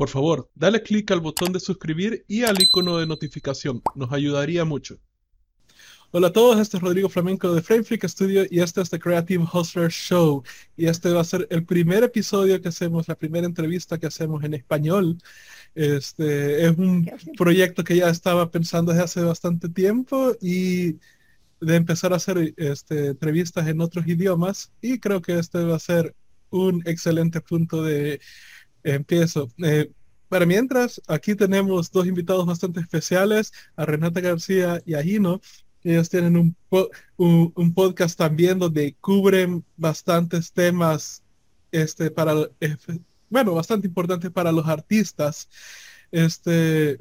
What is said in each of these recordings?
Por favor, dale clic al botón de suscribir y al icono de notificación. Nos ayudaría mucho. Hola a todos, este es Rodrigo Flamenco de Frameflick Studio y este es The Creative Hustler Show. Y este va a ser el primer episodio que hacemos, la primera entrevista que hacemos en español. Este es un proyecto que ya estaba pensando desde hace bastante tiempo y de empezar a hacer este, entrevistas en otros idiomas y creo que este va a ser un excelente punto de empiezo. Eh, para mientras, aquí tenemos dos invitados bastante especiales, a Renata García y a Gino. Ellos tienen un, un, podcast también donde cubren bastantes temas, este, para, bueno, bastante importantes para los artistas. Este,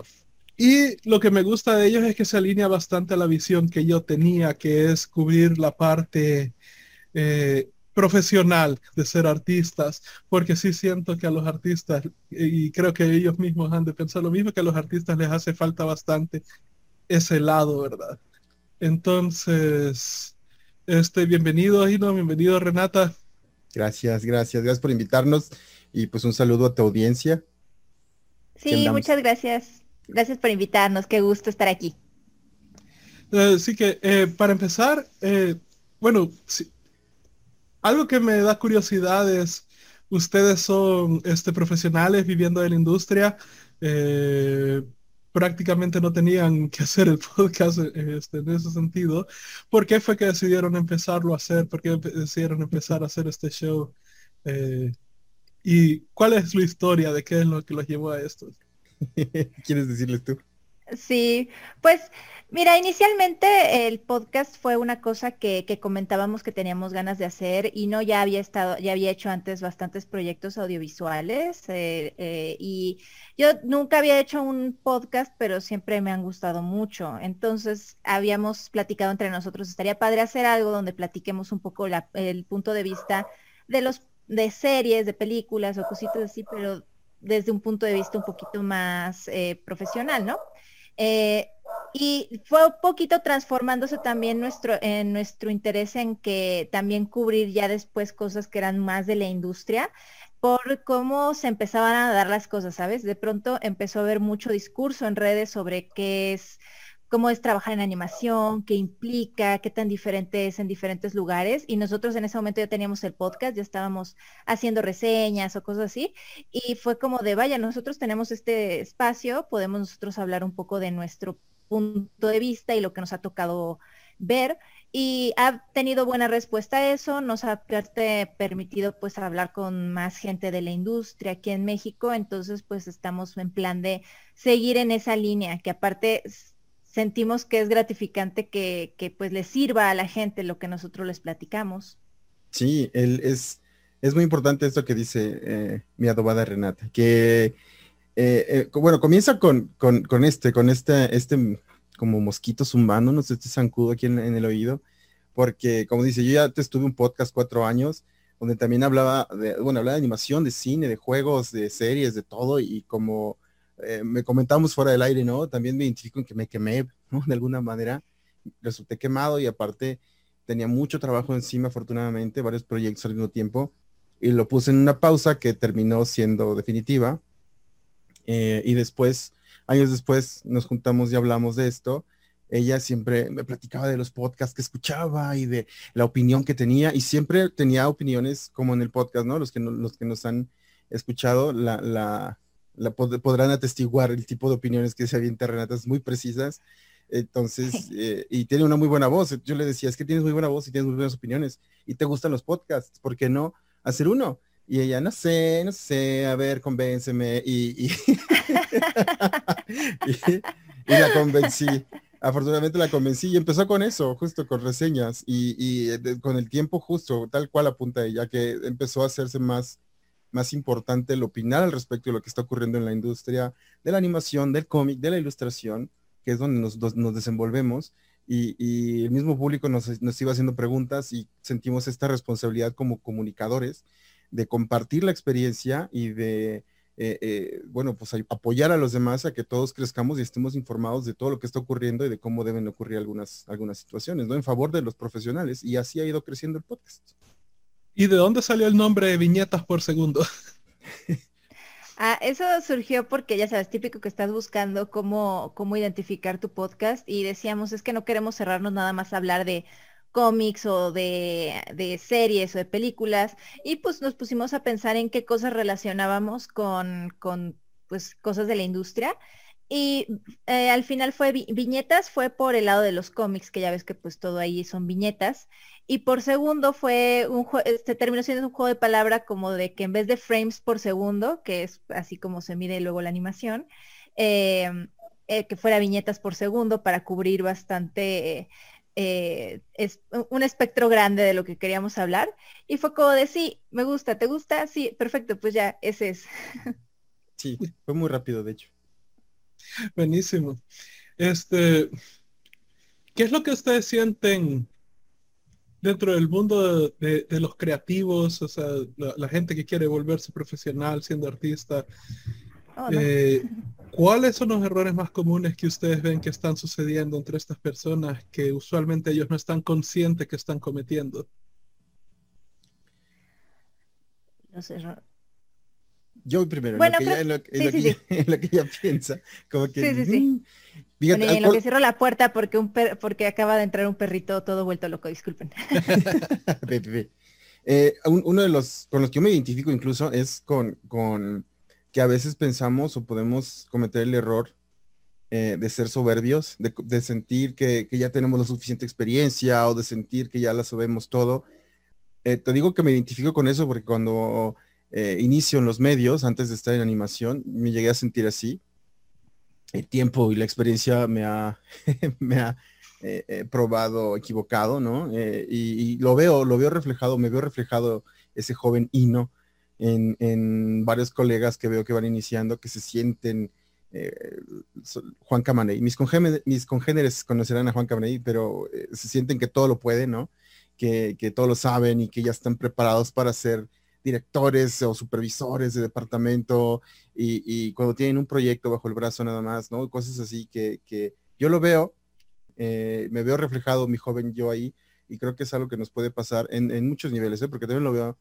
y lo que me gusta de ellos es que se alinea bastante a la visión que yo tenía, que es cubrir la parte eh, profesional de ser artistas, porque sí siento que a los artistas, y creo que ellos mismos han de pensar lo mismo, que a los artistas les hace falta bastante ese lado, ¿verdad? Entonces, este, bienvenido, Hino, bienvenido, Renata. Gracias, gracias, gracias por invitarnos y pues un saludo a tu audiencia. Sí, muchas gracias. Gracias por invitarnos, qué gusto estar aquí. Así que, eh, para empezar, eh, bueno, algo que me da curiosidad es, ustedes son este, profesionales viviendo en la industria, eh, prácticamente no tenían que hacer el podcast este, en ese sentido. ¿Por qué fue que decidieron empezarlo a hacer? ¿Por qué decidieron empezar a hacer este show? ¿Y cuál es su historia de qué es lo que los llevó a esto? ¿Quieres decirles tú? Sí, pues mira, inicialmente el podcast fue una cosa que, comentábamos que teníamos ganas de hacer y no ya había estado, ya había hecho antes bastantes proyectos audiovisuales eh, eh, y yo nunca había hecho un podcast, pero siempre me han gustado mucho. Entonces habíamos platicado entre nosotros, estaría padre hacer algo donde platiquemos un poco el punto de vista de los de series, de películas o cositas así, pero desde un punto de vista un poquito más eh, profesional, ¿no? Eh, y fue un poquito transformándose también nuestro, nuestro interés en que también cubrir ya después cosas que eran más de la industria, por cómo se empezaban a dar las cosas, ¿sabes? De pronto empezó a haber mucho discurso en redes sobre qué es cómo es trabajar en animación, qué implica, qué tan diferente es en diferentes lugares. Y nosotros en ese momento ya teníamos el podcast, ya estábamos haciendo reseñas o cosas así. Y fue como de, vaya, nosotros tenemos este espacio, podemos nosotros hablar un poco de nuestro punto de vista y lo que nos ha tocado ver. Y ha tenido buena respuesta a eso, nos ha permitido pues hablar con más gente de la industria aquí en México, entonces pues estamos en plan de seguir en esa línea, que aparte sentimos que es gratificante que, pues le sirva a la gente lo que nosotros les platicamos. Sí, él es, es muy importante esto que dice eh, mi adobada Renata, que eh, eh, bueno, comienza con, con, este, con este, este como mosquito zumbando, no sé, este zancudo aquí en, el oído, porque como dice, yo ya te estuve un podcast cuatro años, donde también hablaba de, bueno, hablaba de animación, de cine, de juegos, de series, de todo, y como eh, me comentamos fuera del aire, ¿no? También me identifico en que me quemé, ¿no? De alguna manera resulté quemado y aparte tenía mucho trabajo encima, afortunadamente, varios proyectos al mismo tiempo, y lo puse en una pausa que terminó siendo definitiva. Eh, y después, años después, nos juntamos y hablamos de esto. Ella siempre me platicaba de los podcasts que escuchaba y de la opinión que tenía, y siempre tenía opiniones como en el podcast, ¿no? Los que, los que nos han escuchado, la, la podrán atestiguar el tipo de opiniones que se avienta Renata, muy precisas. Entonces, eh, y tiene una muy buena voz. Yo le decía, es que tienes muy buena voz y tienes muy buenas opiniones y te gustan los podcasts, ¿por qué no hacer uno? Y ella, no sé, no sé, a ver, convénceme. Y, y, la convencí. Afortunadamente la convencí y empezó con eso, justo con reseñas y, y eh, con el tiempo justo, tal cual apunta ella, que empezó a hacerse más más importante el opinar al respecto de lo que está ocurriendo en la industria de la animación, del cómic, de la ilustración, que es donde nos, desenvolvemos. Y, el mismo público nos, nos, iba haciendo preguntas y sentimos esta responsabilidad como comunicadores de compartir la experiencia y de, eh, eh, bueno, pues apoyar a los demás a que todos crezcamos y estemos informados de todo lo que está ocurriendo y de cómo deben ocurrir algunas, algunas situaciones, ¿no? En favor de los profesionales. Y así ha ido creciendo el podcast. ¿Y de dónde salió el nombre de viñetas por segundo? Ah, eso surgió porque ya sabes, típico que estás buscando cómo, cómo identificar tu podcast y decíamos, es que no queremos cerrarnos nada más a hablar de cómics o de, de, series o de películas y pues nos pusimos a pensar en qué cosas relacionábamos con, con pues cosas de la industria y eh, al final fue viñetas, fue por el lado de los cómics, que ya ves que pues todo ahí son viñetas. Y por segundo fue un este terminó siendo un juego de palabra como de que en vez de frames por segundo, que es así como se mide luego la animación, em, eh, que fuera viñetas por segundo para cubrir bastante eh, es un espectro grande de lo que queríamos hablar. Y fue como de sí, me gusta, ¿te gusta? Sí, perfecto, pues ya, ese es. Sí, fue muy rápido, de hecho. Buenísimo. Este, ¿qué es lo que ustedes sienten dentro del mundo de, los creativos, o sea, la, gente que quiere volverse profesional siendo artista? Oh, eh, ¿Cuáles son los errores más comunes que ustedes ven que están sucediendo entre estas personas que usualmente ellos no están conscientes que están cometiendo? Los errores yo primero, en, lo que, ella, piensa, como que... Sí, sí, mm, y en lo que cierro la puerta porque un porque acaba de entrar un perrito todo vuelto loco, disculpen. Eh, uno de los con los que yo me identifico incluso es con, con que a veces pensamos o podemos cometer el error eh, de ser soberbios, de, sentir que, ya tenemos la suficiente experiencia o de sentir que ya la sabemos todo. Eh, te digo que me identifico con eso porque cuando eh, inicio en los medios, antes de estar en animación, me llegué a sentir así. El tiempo y la experiencia me ha, me ha eh, eh, probado equivocado, ¿no? Y, lo veo, lo veo reflejado, me veo reflejado ese joven hino en, en varios colegas que veo que van iniciando, que se sienten Juan Camaney. Mis, mis congéneres conocerán a Juan Camaney, pero se sienten que todo lo pueden, ¿no? Que, que todo lo saben y que ya están preparados para ser directores o supervisores de departamento y, cuando tienen un proyecto bajo el brazo nada más, ¿no? Cosas así que, yo lo veo, eh, me veo reflejado mi joven yo ahí y creo que es algo que nos puede pasar en, muchos niveles, ¿eh? porque también lo veo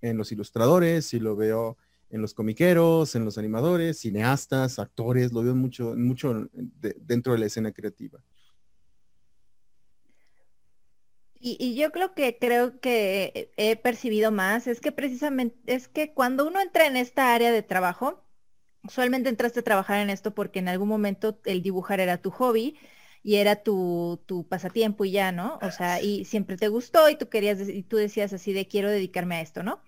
en los ilustradores y lo veo en los comiqueros, en los animadores, cineastas, actores, lo veo mucho, mucho dentro de la escena creativa. Y, yo creo que creo que he percibido más es que precisamente es que cuando uno entra en esta área de trabajo, usualmente entraste a trabajar en esto porque en algún momento el dibujar era tu hobby y era tu, tu pasatiempo y ya, ¿no? O sea, y siempre te gustó y tú querías y tú decías así de quiero dedicarme a esto, ¿no?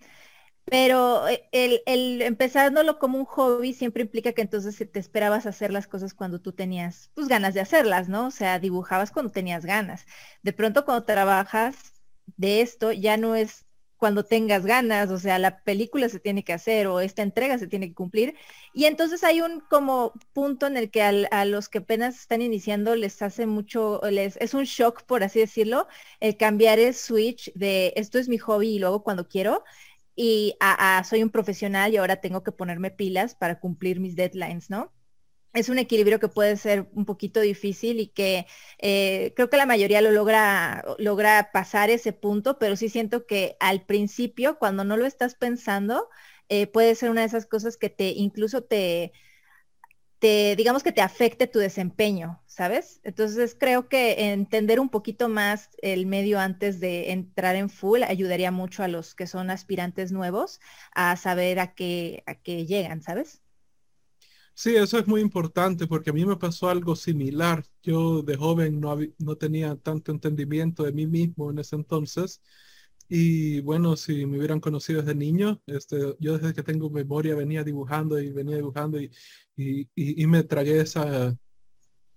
Pero eh, el, el, empezándolo como un hobby siempre implica que entonces te esperabas hacer las cosas cuando tú tenías pues ganas de hacerlas, ¿no? O sea, dibujabas cuando tenías ganas. De pronto cuando trabajas de esto ya no es cuando tengas ganas, o sea, la película se tiene que hacer o esta entrega se tiene que cumplir. Y entonces hay un como punto en el que a los que apenas están iniciando les hace mucho, les, es un shock, por así decirlo, el cambiar el switch de esto es mi hobby y luego cuando quiero y soy un profesional y ahora tengo que ponerme pilas para cumplir mis deadlines, ¿no? Es un equilibrio que puede ser un poquito difícil y que eh, creo que la mayoría lo logra, logra pasar ese punto, pero sí siento que al principio, cuando no lo estás pensando, eh, puede ser una de esas cosas que te incluso te, te, digamos que te afecte tu desempeño, ¿sabes? Entonces creo que entender un poquito más el medio antes de entrar en full ayudaría mucho a los que son aspirantes nuevos a saber a qué, a qué llegan, ¿sabes? Sí, eso es muy importante porque a mí me pasó algo similar. Yo de joven no, no tenía tanto entendimiento de mí mismo en ese entonces y bueno, si me hubieran conocido desde niño, este, yo desde que tengo memoria venía dibujando y venía dibujando y, y, me tragué esa,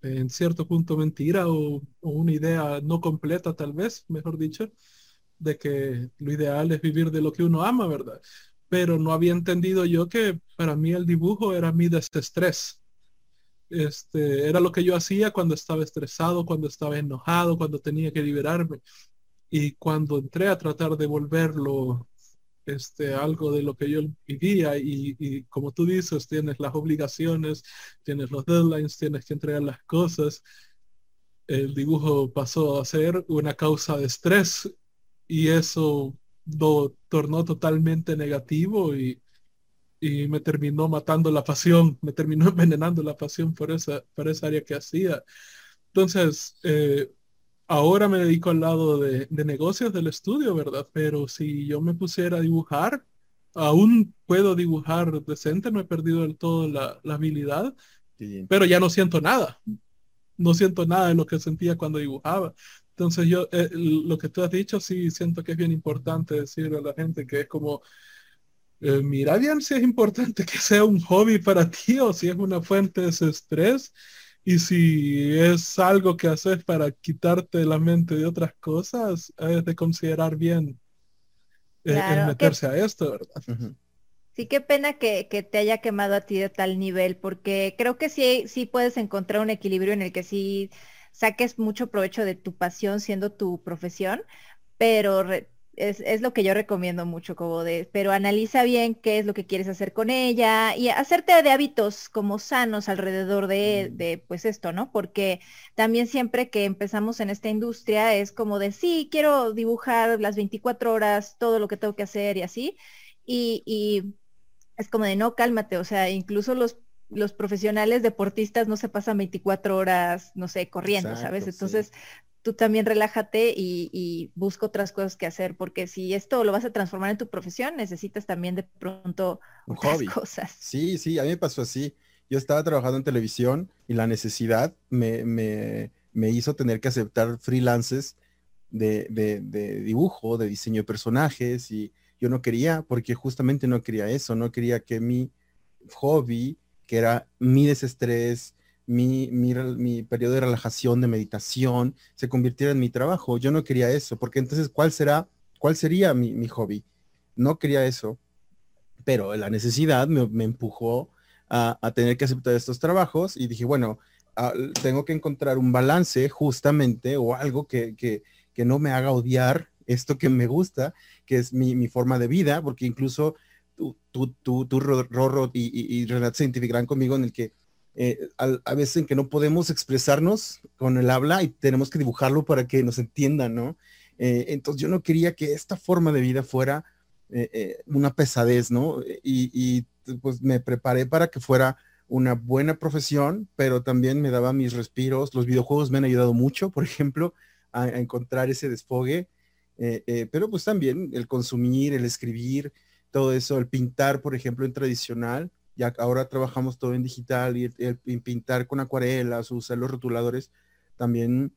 en cierto punto, mentira o, una idea no completa tal vez, mejor dicho, de que lo ideal es vivir de lo que uno ama, ¿verdad? Pero no había entendido yo que para mí el dibujo era mi desestrés. Este, era lo que yo hacía cuando estaba estresado, cuando estaba enojado, cuando tenía que liberarme. Y cuando entré a tratar de volverlo este, algo de lo que yo vivía y, como tú dices, tienes las obligaciones, tienes los deadlines, tienes que entregar las cosas. El dibujo pasó a ser una causa de estrés y eso lo tornó totalmente negativo y, y me terminó matando la pasión, me terminó envenenando la pasión por esa, por esa área que hacía. Entonces, eh, ahora me dedico al lado de, negocios del estudio, ¿verdad? Pero si yo me pusiera a dibujar, aún puedo dibujar decente, no he perdido del todo la, habilidad, pero ya no siento nada. No siento nada de lo que sentía cuando dibujaba. Entonces yo, eh, lo que tú has dicho, sí siento que es bien importante decirle a la gente que es como, eh, mira bien si es importante que sea un hobby para ti o si es una fuente de estrés y si es algo que haces para quitarte la mente de otras cosas, es de considerar bien eh, el meterse a esto, ¿verdad? Sí, qué pena que, que, te haya quemado a ti de tal nivel, porque creo que sí, sí puedes encontrar un equilibrio en el que sí saques mucho provecho de tu pasión siendo tu profesión, pero es, lo que yo recomiendo mucho, como de, pero analiza bien qué es lo que quieres hacer con ella y hacerte de hábitos como sanos alrededor de, mm. de, pues esto, ¿no? Porque también siempre que empezamos en esta industria es como de, sí, quiero dibujar las 24 horas, todo lo que tengo que hacer y así, y, y es como de, no, cálmate, o sea, incluso los los profesionales deportistas no se pasan 24 horas, no sé, corriendo, ¿sabes? Entonces, tú también relájate y, busca otras cosas que hacer, porque si esto lo vas a transformar en tu profesión, necesitas también de pronto un hobby. cosas. Sí, sí, a mí me pasó así. Yo estaba trabajando en televisión y la necesidad me, me, hizo tener que aceptar freelances de, de, dibujo, de diseño de personajes y yo no quería, porque justamente no quería eso, no quería que mi hobby, que era mi desestrés, mi, mi, periodo de relajación, de meditación, se convirtiera en mi trabajo. Yo no quería eso, porque entonces, ¿cuál será, cuál sería mi, hobby? No quería eso, pero la necesidad me, empujó a, tener que aceptar estos trabajos y dije, bueno, ah, tengo que encontrar un balance justamente o algo que, que, no me haga odiar esto que me gusta, que es mi, forma de vida, porque incluso tú, tú, tú, tú y, y, y Renat se identificarán conmigo en el que eh, a, veces en que no podemos expresarnos con el habla y tenemos que dibujarlo para que nos entiendan, ¿no? Eh, entonces yo no quería que esta forma de vida fuera eh, una pesadez, ¿no? Y, pues me preparé para que fuera una buena profesión, pero también me daba mis respiros. Los videojuegos me han ayudado mucho, por ejemplo, a, a encontrar ese desfogue, pero pues también el consumir, el escribir, todo eso, el pintar, por ejemplo, en tradicional, ya ahora trabajamos todo en digital y, pintar con acuarelas, usar los rotuladores, también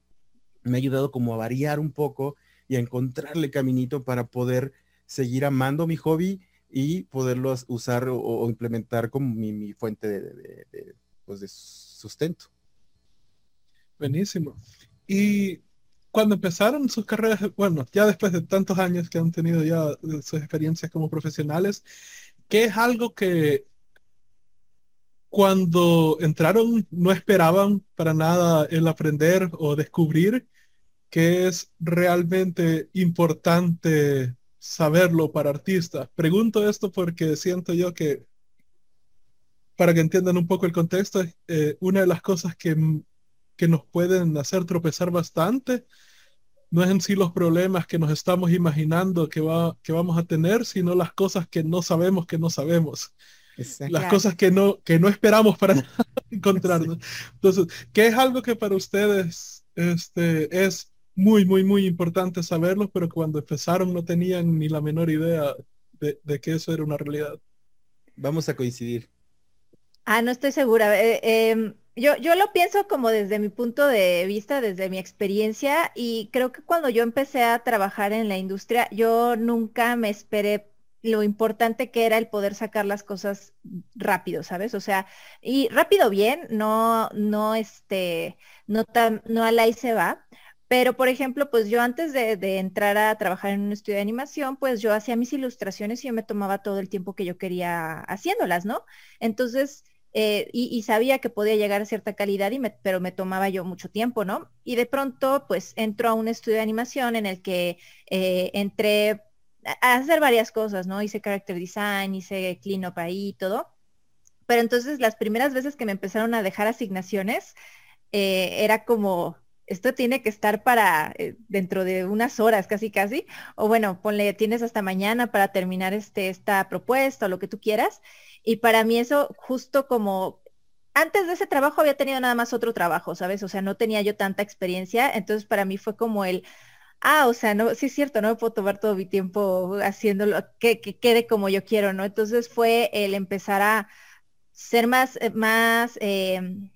me ha ayudado como a variar un poco y a encontrarle caminito para poder seguir amando mi hobby y poderlo usar o, implementar como mi, fuente de, pues de sustento. Buenísimo. Y cuando empezaron sus carreras, bueno, ya después de tantos años que han tenido ya sus experiencias como profesionales, ¿qué es algo que cuando entraron no esperaban para nada el aprender o descubrir que es realmente importante saberlo para artistas. Pregunto esto porque siento yo que, para que entiendan un poco el contexto, eh, una de las cosas que, que nos pueden hacer tropezar bastante no es en sí los problemas que nos estamos imaginando que, va, que vamos a tener, sino las cosas que no sabemos que no sabemos las cosas que no, que no esperamos para encontrarnos. Entonces, ¿qué es algo que para ustedes este, es muy, muy, muy importante saberlo, pero cuando empezaron no tenían ni la menor idea de, que eso era una realidad? Vamos a coincidir. Ah, no estoy segura. Eh, em, yo, yo lo pienso como desde mi punto de vista, desde mi experiencia, y creo que cuando yo empecé a trabajar en la industria, yo nunca me esperé lo importante que era el poder sacar las cosas rápido, ¿sabes? O sea, y rápido bien, no, no, este, no tan, no al ahí se va. Pero, por ejemplo, pues yo antes de, entrar a trabajar en un estudio de animación, pues yo hacía mis ilustraciones y yo me tomaba todo el tiempo que yo quería haciéndolas, ¿no? Entonces, eh, y, sabía que podía llegar a cierta calidad, y pero me tomaba yo mucho tiempo, ¿no? Y de pronto, pues entro a un estudio de animación en el que eh, entré hacer varias cosas, ¿no? Hice character design, hice cleanup ahí y todo. Pero entonces las primeras veces que me empezaron a dejar asignaciones, eh, era como, esto tiene que estar para eh, dentro de unas horas casi casi, o bueno, ponle, tienes hasta mañana para terminar este, esta propuesta o lo que tú quieras. Y para mí eso justo como antes de ese trabajo había tenido nada más otro trabajo, ¿sabes? O sea, no tenía yo tanta experiencia, entonces para mí fue como el, ah, o sea, no, sí es cierto, no me puedo tomar todo mi tiempo haciéndolo, que, que quede como yo quiero, ¿no? Entonces fue el empezar a ser más, eh, más, em,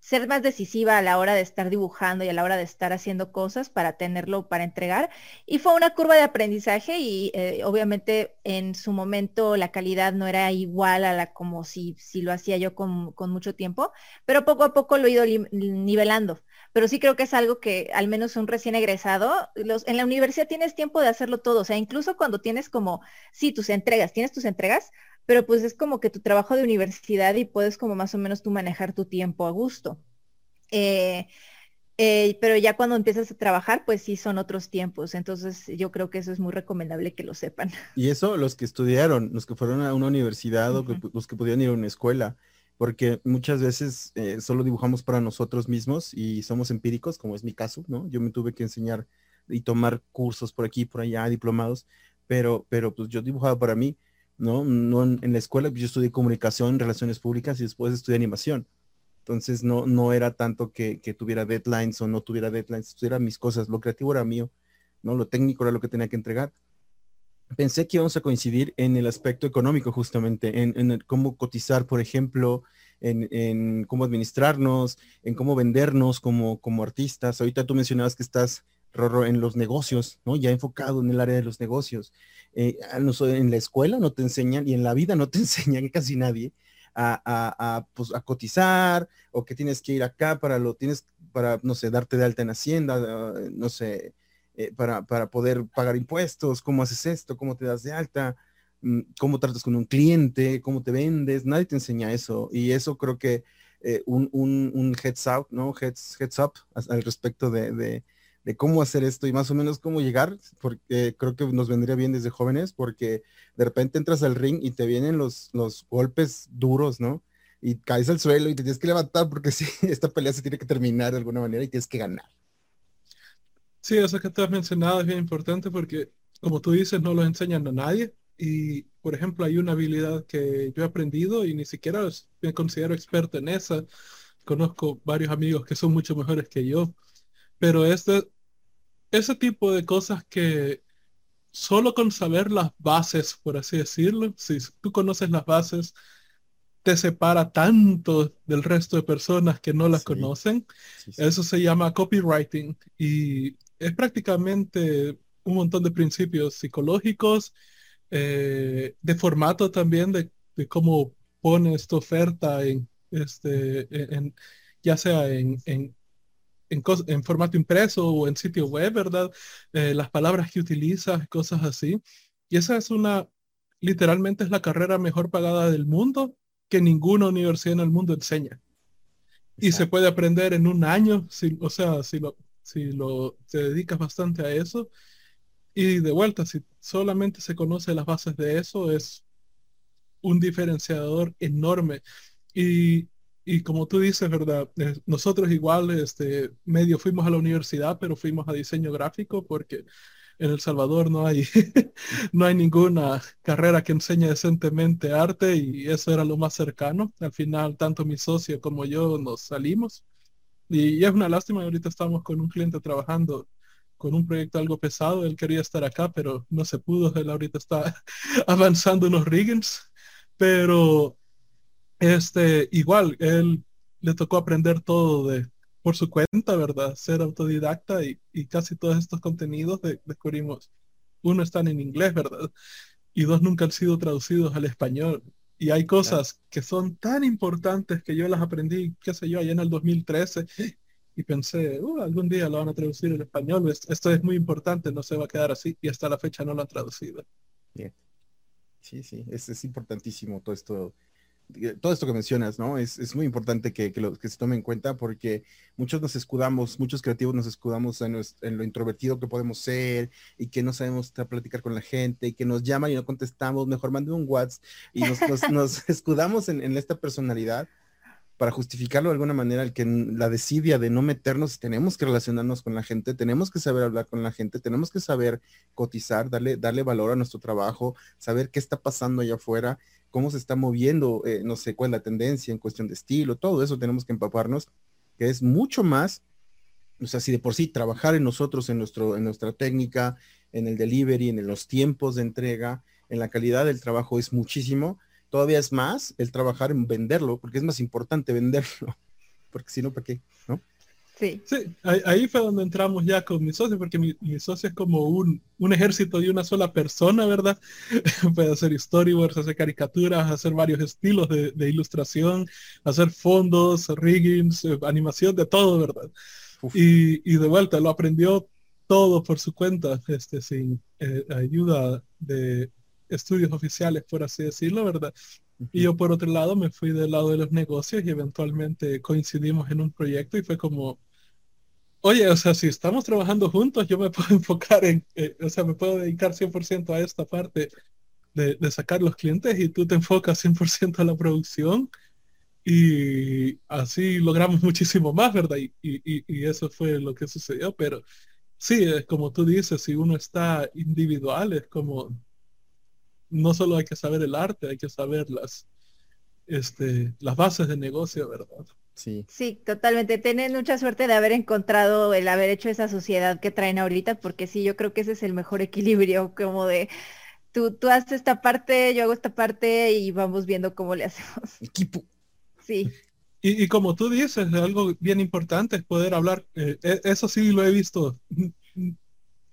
ser más decisiva a la hora de estar dibujando y a la hora de estar haciendo cosas para tenerlo para entregar. Y fue una curva de aprendizaje y eh, obviamente en su momento la calidad no era igual a la como si, si lo hacía yo con, con mucho tiempo, pero poco a poco lo he ido nivelando. Pero sí creo que es algo que al menos un recién egresado, los, en la universidad tienes tiempo de hacerlo todo, o sea, incluso cuando tienes como, sí, tus entregas, tienes tus entregas, pero pues es como que tu trabajo de universidad y puedes como más o menos tú manejar tu tiempo a gusto. Eh, eh, pero ya cuando empiezas a trabajar, pues sí son otros tiempos. Entonces yo creo que eso es muy recomendable que lo sepan. Y eso los que estudiaron, los que fueron a una universidad o los que pudieron ir a una escuela, porque muchas veces eh, solo dibujamos para nosotros mismos y somos empíricos, como es mi caso, ¿no? Yo me tuve que enseñar y tomar cursos por aquí, por allá, diplomados, pero, pero pues yo dibujaba para mí ¿no? no en, la escuela yo estudié comunicación, relaciones públicas y después estudié animación. Entonces no, no era tanto que, tuviera deadlines o no tuviera deadlines, eran mis cosas, lo creativo era mío, ¿no? Lo técnico era lo que tenía que entregar. Pensé que íbamos a coincidir en el aspecto económico justamente, en, cómo cotizar, por ejemplo, en, cómo administrarnos, en cómo vendernos como, como artistas. Ahorita tú mencionabas que estás, Rorro, en los negocios, ¿no? Ya enfocado en el área de los negocios. Eh, en la escuela no te enseñan y en la vida no te enseñan casi nadie a, pues, a, cotizar o que tienes que ir acá para lo tienes para no sé darte de alta en hacienda no sé eh, para, para, poder pagar impuestos cómo haces esto cómo te das de alta mm, cómo tratas con un cliente cómo te vendes nadie te enseña eso y eso creo que eh, un, un, heads out no heads heads up al respecto de de cómo hacer esto y más o menos cómo llegar, porque creo que nos vendría bien desde jóvenes, porque de repente entras al ring y te vienen los, los golpes duros, ¿no? Y caes al suelo y te tienes que levantar porque sí, esta pelea se tiene que terminar de alguna manera y tienes que ganar. Sí, eso que te has mencionado es bien importante porque, como tú dices, no lo enseñan a nadie. Y, por ejemplo, hay una habilidad que yo he aprendido y ni siquiera me considero experto en esa. Conozco varios amigos que son mucho mejores que yo. Pero este, ese tipo de cosas que solo con saber las bases, por así decirlo, si tú conoces las bases, te separa tanto del resto de personas que no las conocen. Eso se llama copywriting y es prácticamente un montón de principios psicológicos, eh, de formato también, de, cómo pones tu oferta en, este, en, ya sea en, en en, formato impreso o en sitio web, ¿verdad? Eh, las palabras que utilizas, cosas así. Y esa es una, literalmente es la carrera mejor pagada del mundo que ninguna universidad en el mundo enseña. Y se puede aprender en un año, si, o sea, si lo, si lo te dedicas bastante a eso. Y de vuelta, si solamente se conoce las bases de eso, es un diferenciador enorme. Y y como tú dices, ¿verdad? Eh, nosotros igual, este, medio fuimos a la universidad, pero fuimos a diseño gráfico porque en El Salvador no hay, no hay ninguna carrera que enseñe decentemente arte y eso era lo más cercano. Al final, tanto mi socio como yo nos salimos. Y, es una lástima, ahorita estamos con un cliente trabajando con un proyecto algo pesado. Él quería estar acá, pero no se pudo. Él ahorita está avanzando unos riggings. Pero este, igual, él le tocó aprender todo de por su cuenta, ¿verdad? Ser autodidacta y, casi todos estos contenidos descubrimos, uno están en inglés, ¿verdad? Y dos nunca han sido traducidos al español. Y hay cosas que son tan importantes que yo las aprendí, qué sé yo, allá en el 2013 y pensé, uh, algún día lo van a traducir al español, esto es muy importante, no se va a quedar así y hasta la fecha no lo han traducido. Bien. Sí, sí, es, es importantísimo todo esto todo esto que mencionas, ¿no? Es, muy importante que, lo, que se tome en cuenta porque muchos nos escudamos, muchos creativos nos escudamos en, lo introvertido que podemos ser y que no sabemos platicar con la gente y que nos llaman y no contestamos, mejor mande un WhatsApp y nos, escudamos en, esta personalidad para justificarlo de alguna manera, el que la desidia de no meternos, tenemos que relacionarnos con la gente, tenemos que saber hablar con la gente, tenemos que saber cotizar, darle, darle valor a nuestro trabajo, saber qué está pasando allá afuera, cómo se está moviendo, eh, no sé cuál es la tendencia en cuestión de estilo, todo eso tenemos que empaparnos, que es mucho más, o sea, si de por sí trabajar en nosotros, en, nuestro, en nuestra técnica, en el delivery, en los tiempos de entrega, en la calidad del trabajo es muchísimo, todavía es más el trabajar en venderlo, porque es más importante venderlo, porque si no, ¿para qué? ¿No? Sí. Sí, ahí, fue donde entramos ya con mi socio, porque mi, socio es como un, un, ejército de una sola persona, ¿verdad? Puede hacer storyboards, hacer caricaturas, hacer varios estilos de, ilustración, hacer fondos, riggings, eh, animación, de todo, ¿verdad? Y, y, de vuelta, lo aprendió todo por su cuenta, este, sin eh, ayuda de, estudios oficiales, por así decirlo, ¿verdad? Y yo por otro lado me fui del lado de los negocios y eventualmente coincidimos en un proyecto y fue como, oye, o sea, si estamos trabajando juntos, yo me puedo enfocar en, eh, o sea, me puedo dedicar 100% a esta parte de, sacar los clientes y tú te enfocas 100% a la producción y así logramos muchísimo más, ¿verdad? Y, y, y, eso fue lo que sucedió, pero sí, es como tú dices, si uno está individual, es como no solo hay que saber el arte, hay que saber las, este, las bases de negocio, ¿verdad? Sí. Sí, totalmente. Tienen mucha suerte de haber encontrado el haber hecho esa sociedad que traen ahorita, porque sí, yo creo que ese es el mejor equilibrio, como de tú, tú haces esta parte, yo hago esta parte y vamos viendo cómo le hacemos. Equipo. Sí. Y, como tú dices, algo bien importante es poder hablar, eh, e, eso sí lo he visto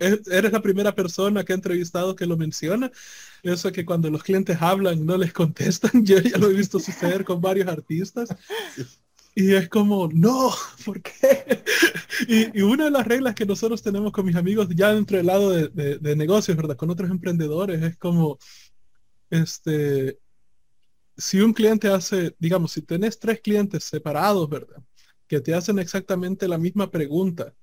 eres la primera persona que he entrevistado que lo menciona. Eso que cuando los clientes hablan no les contestan. Yo ya lo he visto suceder con varios artistas. Y es como, no, ¿por qué? Y, una de las reglas que nosotros tenemos con mis amigos ya dentro del lado de, negocios, ¿verdad? Con otros emprendedores, es como, este, si un cliente hace, digamos, si tenés tres clientes separados, ¿verdad? Que te hacen exactamente la misma pregunta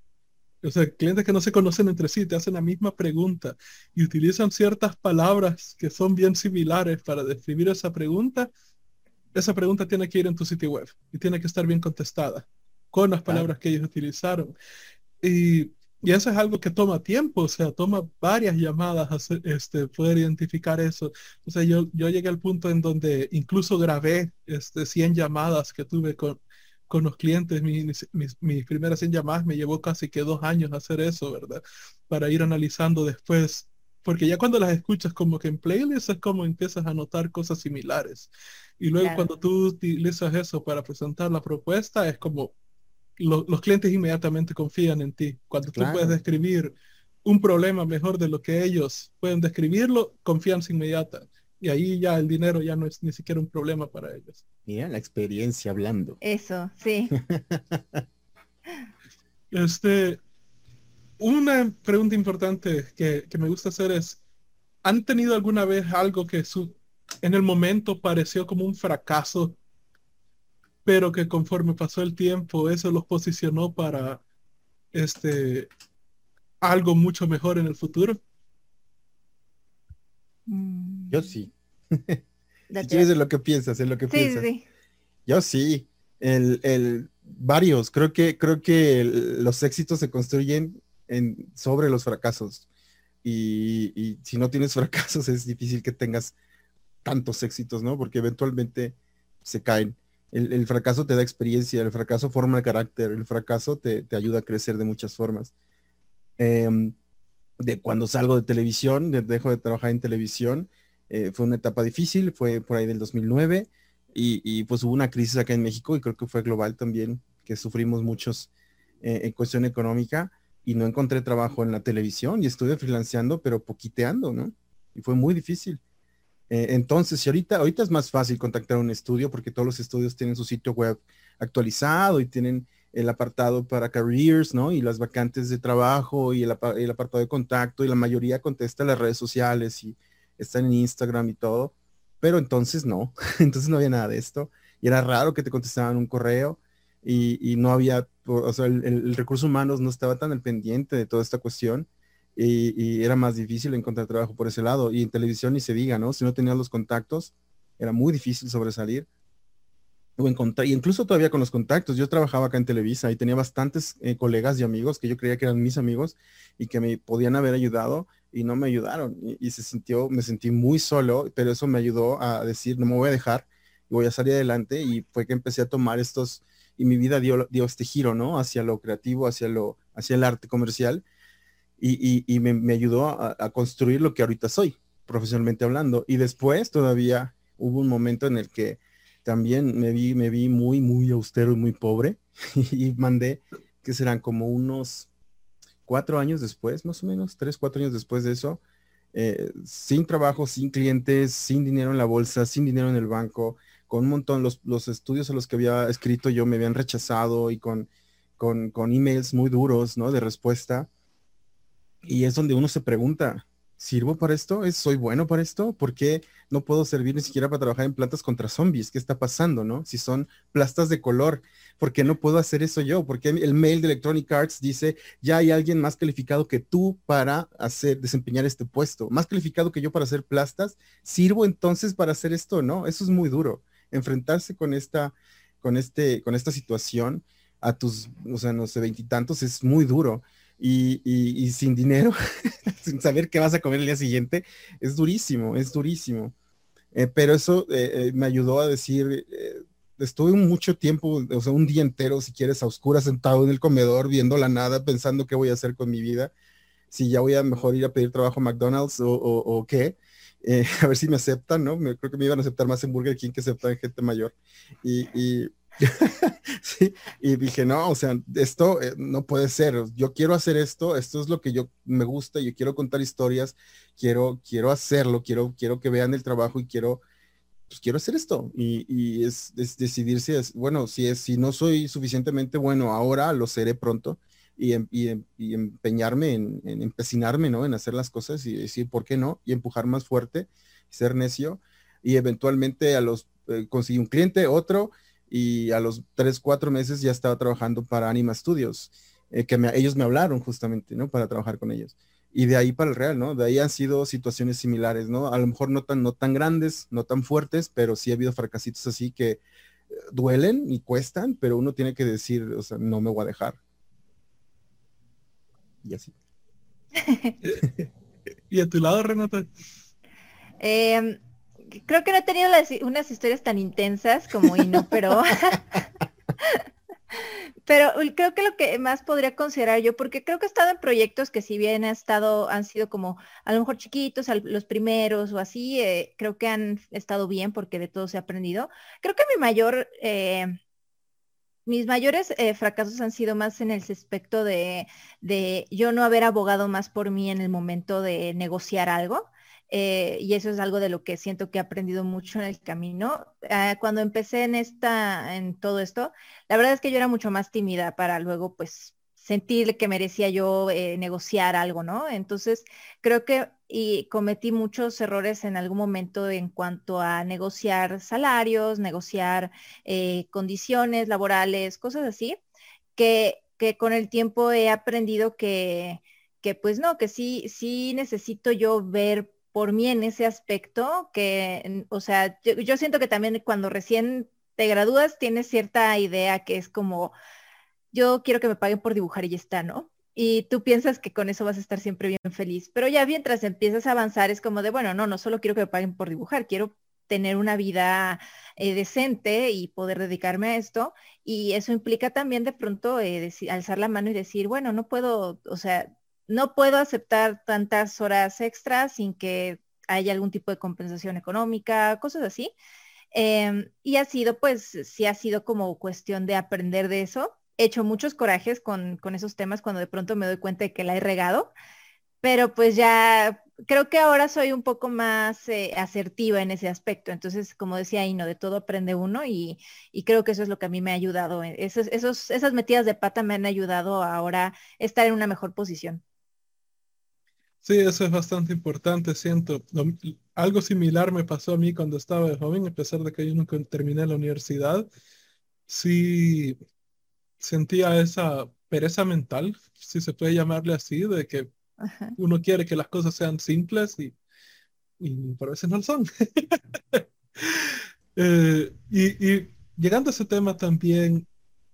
o sea, clientes que no se conocen entre sí te hacen la misma pregunta y utilizan ciertas palabras que son bien similares para describir esa pregunta, esa pregunta tiene que ir en tu sitio web y tiene que estar bien contestada con las palabras que ellos utilizaron. Y, y, eso es algo que toma tiempo, o sea, toma varias llamadas hacer, este, poder identificar eso. O sea, yo, yo llegué al punto en donde incluso grabé este, 100 llamadas que tuve con, con los clientes, mis, mis, primeras 100 llamadas me llevó casi que dos años hacer eso, ¿verdad? Para ir analizando después, porque ya cuando las escuchas como que en playlist es como empiezas a notar cosas similares. Y luego cuando tú utilizas eso para presentar la propuesta, es como los clientes inmediatamente confían en ti. Cuando tú puedes describir un problema mejor de lo que ellos pueden describirlo, confianza inmediata y ahí ya el dinero ya no es ni siquiera un problema para ellos. Mira, la experiencia hablando. Eso, sí. este, una pregunta importante que, me gusta hacer es, ¿han tenido alguna vez algo que su, en el momento pareció como un fracaso, pero que conforme pasó el tiempo eso los posicionó para este algo mucho mejor en el futuro? Mm. Yo sí. si quieres lo que piensas, es lo que piensas. Yo sí. El, el, varios. Creo que, creo que los éxitos se construyen en, sobre los fracasos. Y, si no tienes fracasos es difícil que tengas tantos éxitos, ¿no? Porque eventualmente se caen. El, fracaso te da experiencia, el fracaso forma el carácter, el fracaso te, ayuda a crecer de muchas formas. Em, de cuando salgo de televisión, dejo de trabajar en televisión, eh, fue una etapa difícil, fue por ahí del 2009 y, pues hubo una crisis acá en México y creo que fue global también, que sufrimos muchos eh, en cuestión económica y no encontré trabajo en la televisión y estuve freelanceando, pero poquiteando, ¿no? Y fue muy difícil. Eh, entonces, si ahorita, ahorita es más fácil contactar un estudio porque todos los estudios tienen su sitio web actualizado y tienen el apartado para careers, ¿no? Y las vacantes de trabajo y el, apartado de contacto y la mayoría contesta las redes sociales y están en Instagram y todo, pero entonces no, entonces no había nada de esto. Y era raro que te contestaban un correo y, no había, o sea, el, recurso humano no estaba tan al pendiente de toda esta cuestión y, era más difícil encontrar trabajo por ese lado. Y en televisión ni se diga, ¿no? Si no tenías los contactos, era muy difícil sobresalir. o y incluso todavía con los contactos. Yo trabajaba acá en Televisa y tenía bastantes eh, colegas y amigos que yo creía que eran mis amigos y que me podían haber ayudado y no me ayudaron. Y, se sintió, me sentí muy solo, pero eso me ayudó a decir, no me voy a dejar, voy a salir adelante y fue que empecé a tomar estos, y mi vida dio, dio este giro, ¿no? Hacia lo creativo, hacia, lo, hacia el arte comercial y, me, ayudó a, a construir lo que ahorita soy, profesionalmente hablando. Y después todavía hubo un momento en el que también me vi, me vi muy, muy austero y muy pobre y mandé, que serán como unos cuatro años después, más o menos, tres, cuatro años después de eso, eh, sin trabajo, sin clientes, sin dinero en la bolsa, sin dinero en el banco, con un montón, los, los estudios a los que había escrito yo me habían rechazado y con, con, con emails muy duros, ¿no? De respuesta. Y es donde uno se pregunta, ¿sirvo para esto? ¿Soy bueno para esto? ¿Por qué no puedo servir ni siquiera para trabajar en plantas contra zombies? ¿Qué está pasando, no? Si son plastas de color, ¿por qué no puedo hacer eso yo? Porque el mail de Electronic Arts dice, ya hay alguien más calificado que tú para hacer, desempeñar este puesto, más calificado que yo para hacer plastas, ¿sirvo entonces para hacer esto? No, eso es muy duro. Enfrentarse con esta, con este, con esta situación a tus, o sea, no sé, veintitantos es muy duro y, sin dinero, sin saber qué vas a comer el día siguiente, es durísimo, es durísimo. Eh, pero eso eh, eh, me ayudó a decir, estuve mucho tiempo, o sea, un día entero, si quieres, a oscuras, sentado en el comedor, viendo la nada, pensando qué voy a hacer con mi vida, si ya voy a mejor ir a pedir trabajo a McDonald's o, qué. a ver si me aceptan, ¿no? Me, creo que me iban a aceptar más en Burger King que aceptan gente mayor. y y dije, no, o sea, esto eh, no puede ser, yo quiero hacer esto, esto es lo que yo me gusta, yo quiero contar historias, quiero, quiero hacerlo, quiero, quiero que vean el trabajo y quiero, pues quiero hacer esto. Y, es, decidir si es, bueno, si es, si no soy suficientemente bueno ahora, lo seré pronto. Y, em, em, empeñarme en, empecinarme, ¿no? En hacer las cosas y decir, ¿por qué no? Y empujar más fuerte, ser necio y eventualmente a los, eh, conseguir un cliente, otro, y a los tres, cuatro meses ya estaba trabajando para Anima Studios, eh, que ellos me hablaron justamente, ¿no? Para trabajar con ellos. Y de ahí para el real, ¿no? De ahí han sido situaciones similares, ¿no? A lo mejor no tan, no tan grandes, no tan fuertes, pero sí ha habido fracasitos así que eh, duelen y cuestan, pero uno tiene que decir, o sea, no me voy a dejar. Y así. ¿Y a tu lado, Renata? Eh, creo que no he tenido unas historias tan intensas como Ino, pero... pero creo que lo que más podría considerar yo, porque creo que he estado en proyectos que si bien ha estado, han sido como a lo mejor chiquitos, los primeros o así, eh, creo que han estado bien porque de todo se ha aprendido. Creo que mi mayor, eh, mis mayores eh, fracasos han sido más en el aspecto de, de yo no haber abogado más por mí en el momento de negociar algo. Eh, y eso es algo de lo que siento que he aprendido mucho en el camino. Ah, cuando empecé en esta, en todo esto, la verdad es que yo era mucho más tímida para luego, pues, sentir que merecía yo eh, negociar algo, ¿no? Entonces, creo que y cometí muchos errores en algún momento en cuanto a negociar salarios, negociar eh, condiciones laborales, cosas así, que, que con el tiempo he aprendido que, que pues no, que sí, sí necesito yo ver por mí en ese aspecto, que, o sea, yo, siento que también cuando recién te gradúas tienes cierta idea que es como, yo quiero que me paguen por dibujar y ya está, ¿no? Y tú piensas que con eso vas a estar siempre bien feliz, pero ya mientras empiezas a avanzar es como de, bueno, no, no solo quiero que me paguen por dibujar, quiero tener una vida eh, decente y poder dedicarme a esto. Y eso implica también de pronto eh, alzar la mano y decir, bueno, no puedo, o sea, no puedo aceptar tantas horas extras sin que haya algún tipo de compensación económica, cosas así. Em, y ha sido, pues, sí ha sido como cuestión de aprender de eso. He hecho muchos corajes con, esos temas cuando de pronto me doy cuenta de que la he regado, pero pues ya creo que ahora soy un poco más eh, asertiva en ese aspecto. Entonces, como decía Ino, de todo aprende uno y, creo que eso es lo que a mí me ha ayudado. Esas metidas de pata me han ayudado ahora a estar en una mejor posición. Sí, eso es bastante importante, siento. algo similar me pasó a mí cuando estaba de joven, a pesar de que yo nunca terminé la universidad. Sí sentía esa pereza mental, si se puede llamarle así, de que uno quiere que las cosas sean simples y, y por veces no lo son. Eh, y, llegando a ese tema también,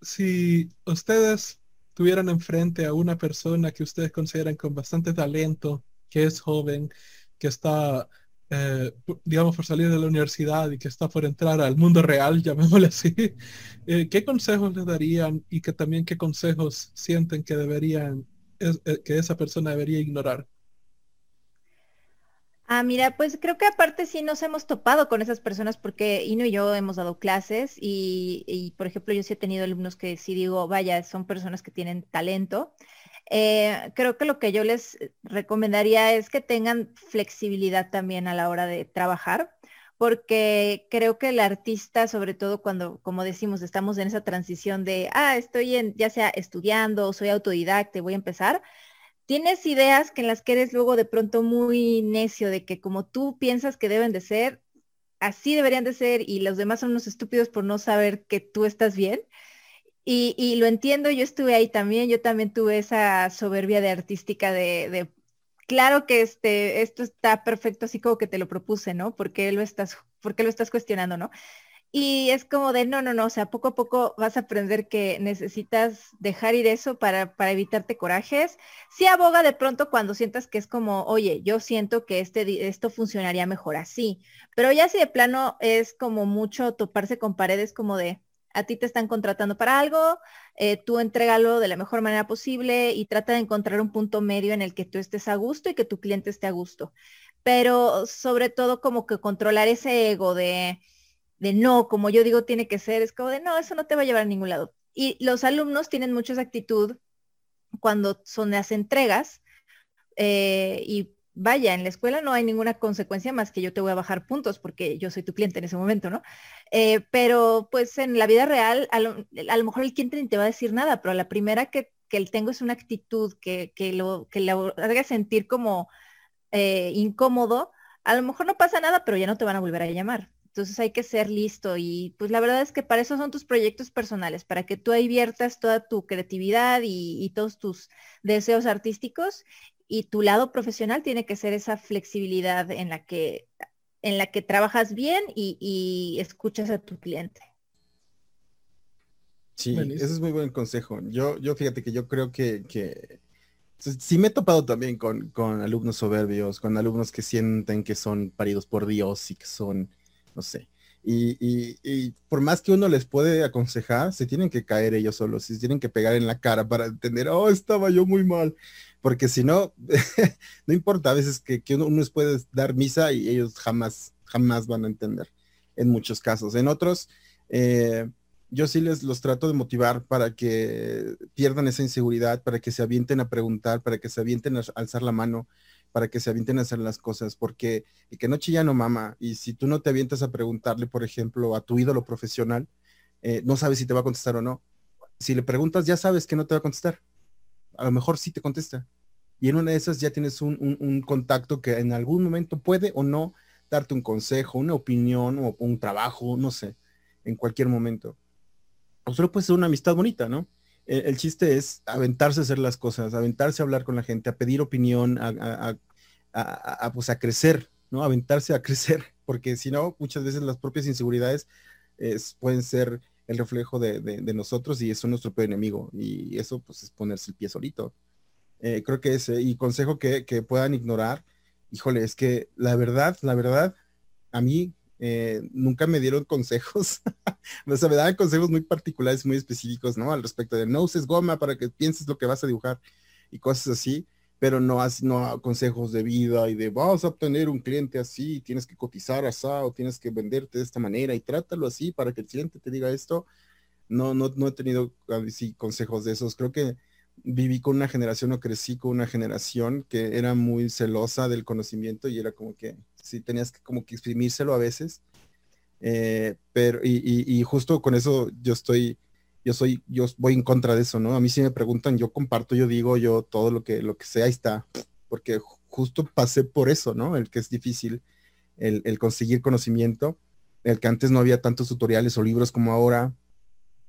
si ustedes tuvieran enfrente a una persona que ustedes consideran con bastante talento, que es joven, que está, eh, digamos, por salir de la universidad y que está por entrar al mundo real, llamémosle así, eh, ¿qué consejos le darían y que también qué consejos sienten que deberían, eh, que esa persona debería ignorar? Ah, mira, pues creo que aparte sí nos hemos topado con esas personas porque Ino y yo hemos dado clases y, por ejemplo, yo sí he tenido alumnos que sí digo, vaya, son personas que tienen talento. Eh, creo que lo que yo les recomendaría es que tengan flexibilidad también a la hora de trabajar, porque creo que el artista, sobre todo cuando, como decimos, estamos en esa transición de, ah, estoy en, ya sea estudiando, soy autodidacta, voy a empezar, tienes ideas que en las que eres luego de pronto muy necio de que como tú piensas que deben de ser, así deberían de ser y los demás son unos estúpidos por no saber que tú estás bien. Y, lo entiendo, yo estuve ahí también, yo también tuve esa soberbia de artística de, claro que este, esto está perfecto así como que te lo propuse, ¿no? ¿Por qué lo estás, por qué lo estás cuestionando, no? Y es como de, no, no, no, o sea, poco a poco vas a aprender que necesitas dejar ir eso para, para evitarte corajes. Sí aboga de pronto cuando sientas que es como, oye, yo siento que este, esto funcionaría mejor así. Pero ya si de plano es como mucho toparse con paredes como de, a ti te están contratando para algo, eh, tú entrégalo de la mejor manera posible y trata de encontrar un punto medio en el que tú estés a gusto y que tu cliente esté a gusto. Pero sobre todo como que controlar ese ego de de no, como yo digo, tiene que ser, es como de no, eso no te va a llevar a ningún lado. Y los alumnos tienen mucha esa actitud cuando son las entregas eh, y vaya, en la escuela no hay ninguna consecuencia más que yo te voy a bajar puntos porque yo soy tu cliente en ese momento, ¿no? Eh, pero pues en la vida real, a lo, mejor el cliente ni te va a decir nada, pero la primera que, que él tengo es una actitud que, que, lo, que lo haga sentir como eh, incómodo, a lo mejor no pasa nada, pero ya no te van a volver a llamar. Entonces hay que ser listo y pues la verdad es que para eso son tus proyectos personales, para que tú diviertas toda tu creatividad y, todos tus deseos artísticos y tu lado profesional tiene que ser esa flexibilidad en la que, en la que trabajas bien y, escuchas a tu cliente. Sí, ese es muy buen consejo. Yo, yo fíjate que yo creo que, que sí me he topado también con, con alumnos soberbios, con alumnos que sienten que son paridos por Dios y que son no sé. Y, por más que uno les puede aconsejar, se tienen que caer ellos solos, se tienen que pegar en la cara para entender, oh, estaba yo muy mal. Porque si no, no importa a veces que, uno, les puede dar misa y ellos jamás, jamás van a entender en muchos casos. En otros, eh, yo sí les los trato de motivar para que pierdan esa inseguridad, para que se avienten a preguntar, para que se avienten a alzar la mano, para que se avienten a hacer las cosas, porque el que no chilla no mama, y si tú no te avientas a preguntarle, por ejemplo, a tu ídolo profesional, eh, no sabes si te va a contestar o no. Si le preguntas, ya sabes que no te va a contestar. A lo mejor sí te contesta. Y en una de esas ya tienes un, contacto que en algún momento puede o no darte un consejo, una opinión o un trabajo, no sé, en cualquier momento. O solo puede ser una amistad bonita, ¿no? El, chiste es aventarse a hacer las cosas, aventarse a hablar con la gente, a pedir opinión, a, pues a crecer, ¿no? Aventarse a crecer, porque si no, muchas veces las propias inseguridades pueden ser el reflejo de, nosotros y eso es nuestro peor enemigo. Y eso pues es ponerse el pie solito. Eh, creo que ese, y consejo que, que puedan ignorar, híjole, es que la verdad, la verdad, a mí eh, nunca me dieron consejos. o sea, me daban consejos muy particulares, muy específicos, ¿no? Al respecto de no uses goma para que pienses lo que vas a dibujar y cosas así, pero no, no consejos de vida y de vas a obtener un cliente así, tienes que cotizar así o tienes que venderte de esta manera y trátalo así para que el cliente te diga esto. No, no, no he tenido así consejos de esos. Creo que viví con una generación o crecí con una generación que era muy celosa del conocimiento y era como que sí tenías que como que exprimírselo a veces. Eh, pero, y, justo con eso yo estoy, yo soy, yo voy en contra de eso, ¿no? A mí si me preguntan, yo comparto, yo digo, yo todo lo que, lo que sea, ahí está, porque justo pasé por eso, ¿no? El que es difícil, el, el conseguir conocimiento, el que antes no había tantos tutoriales o libros como ahora,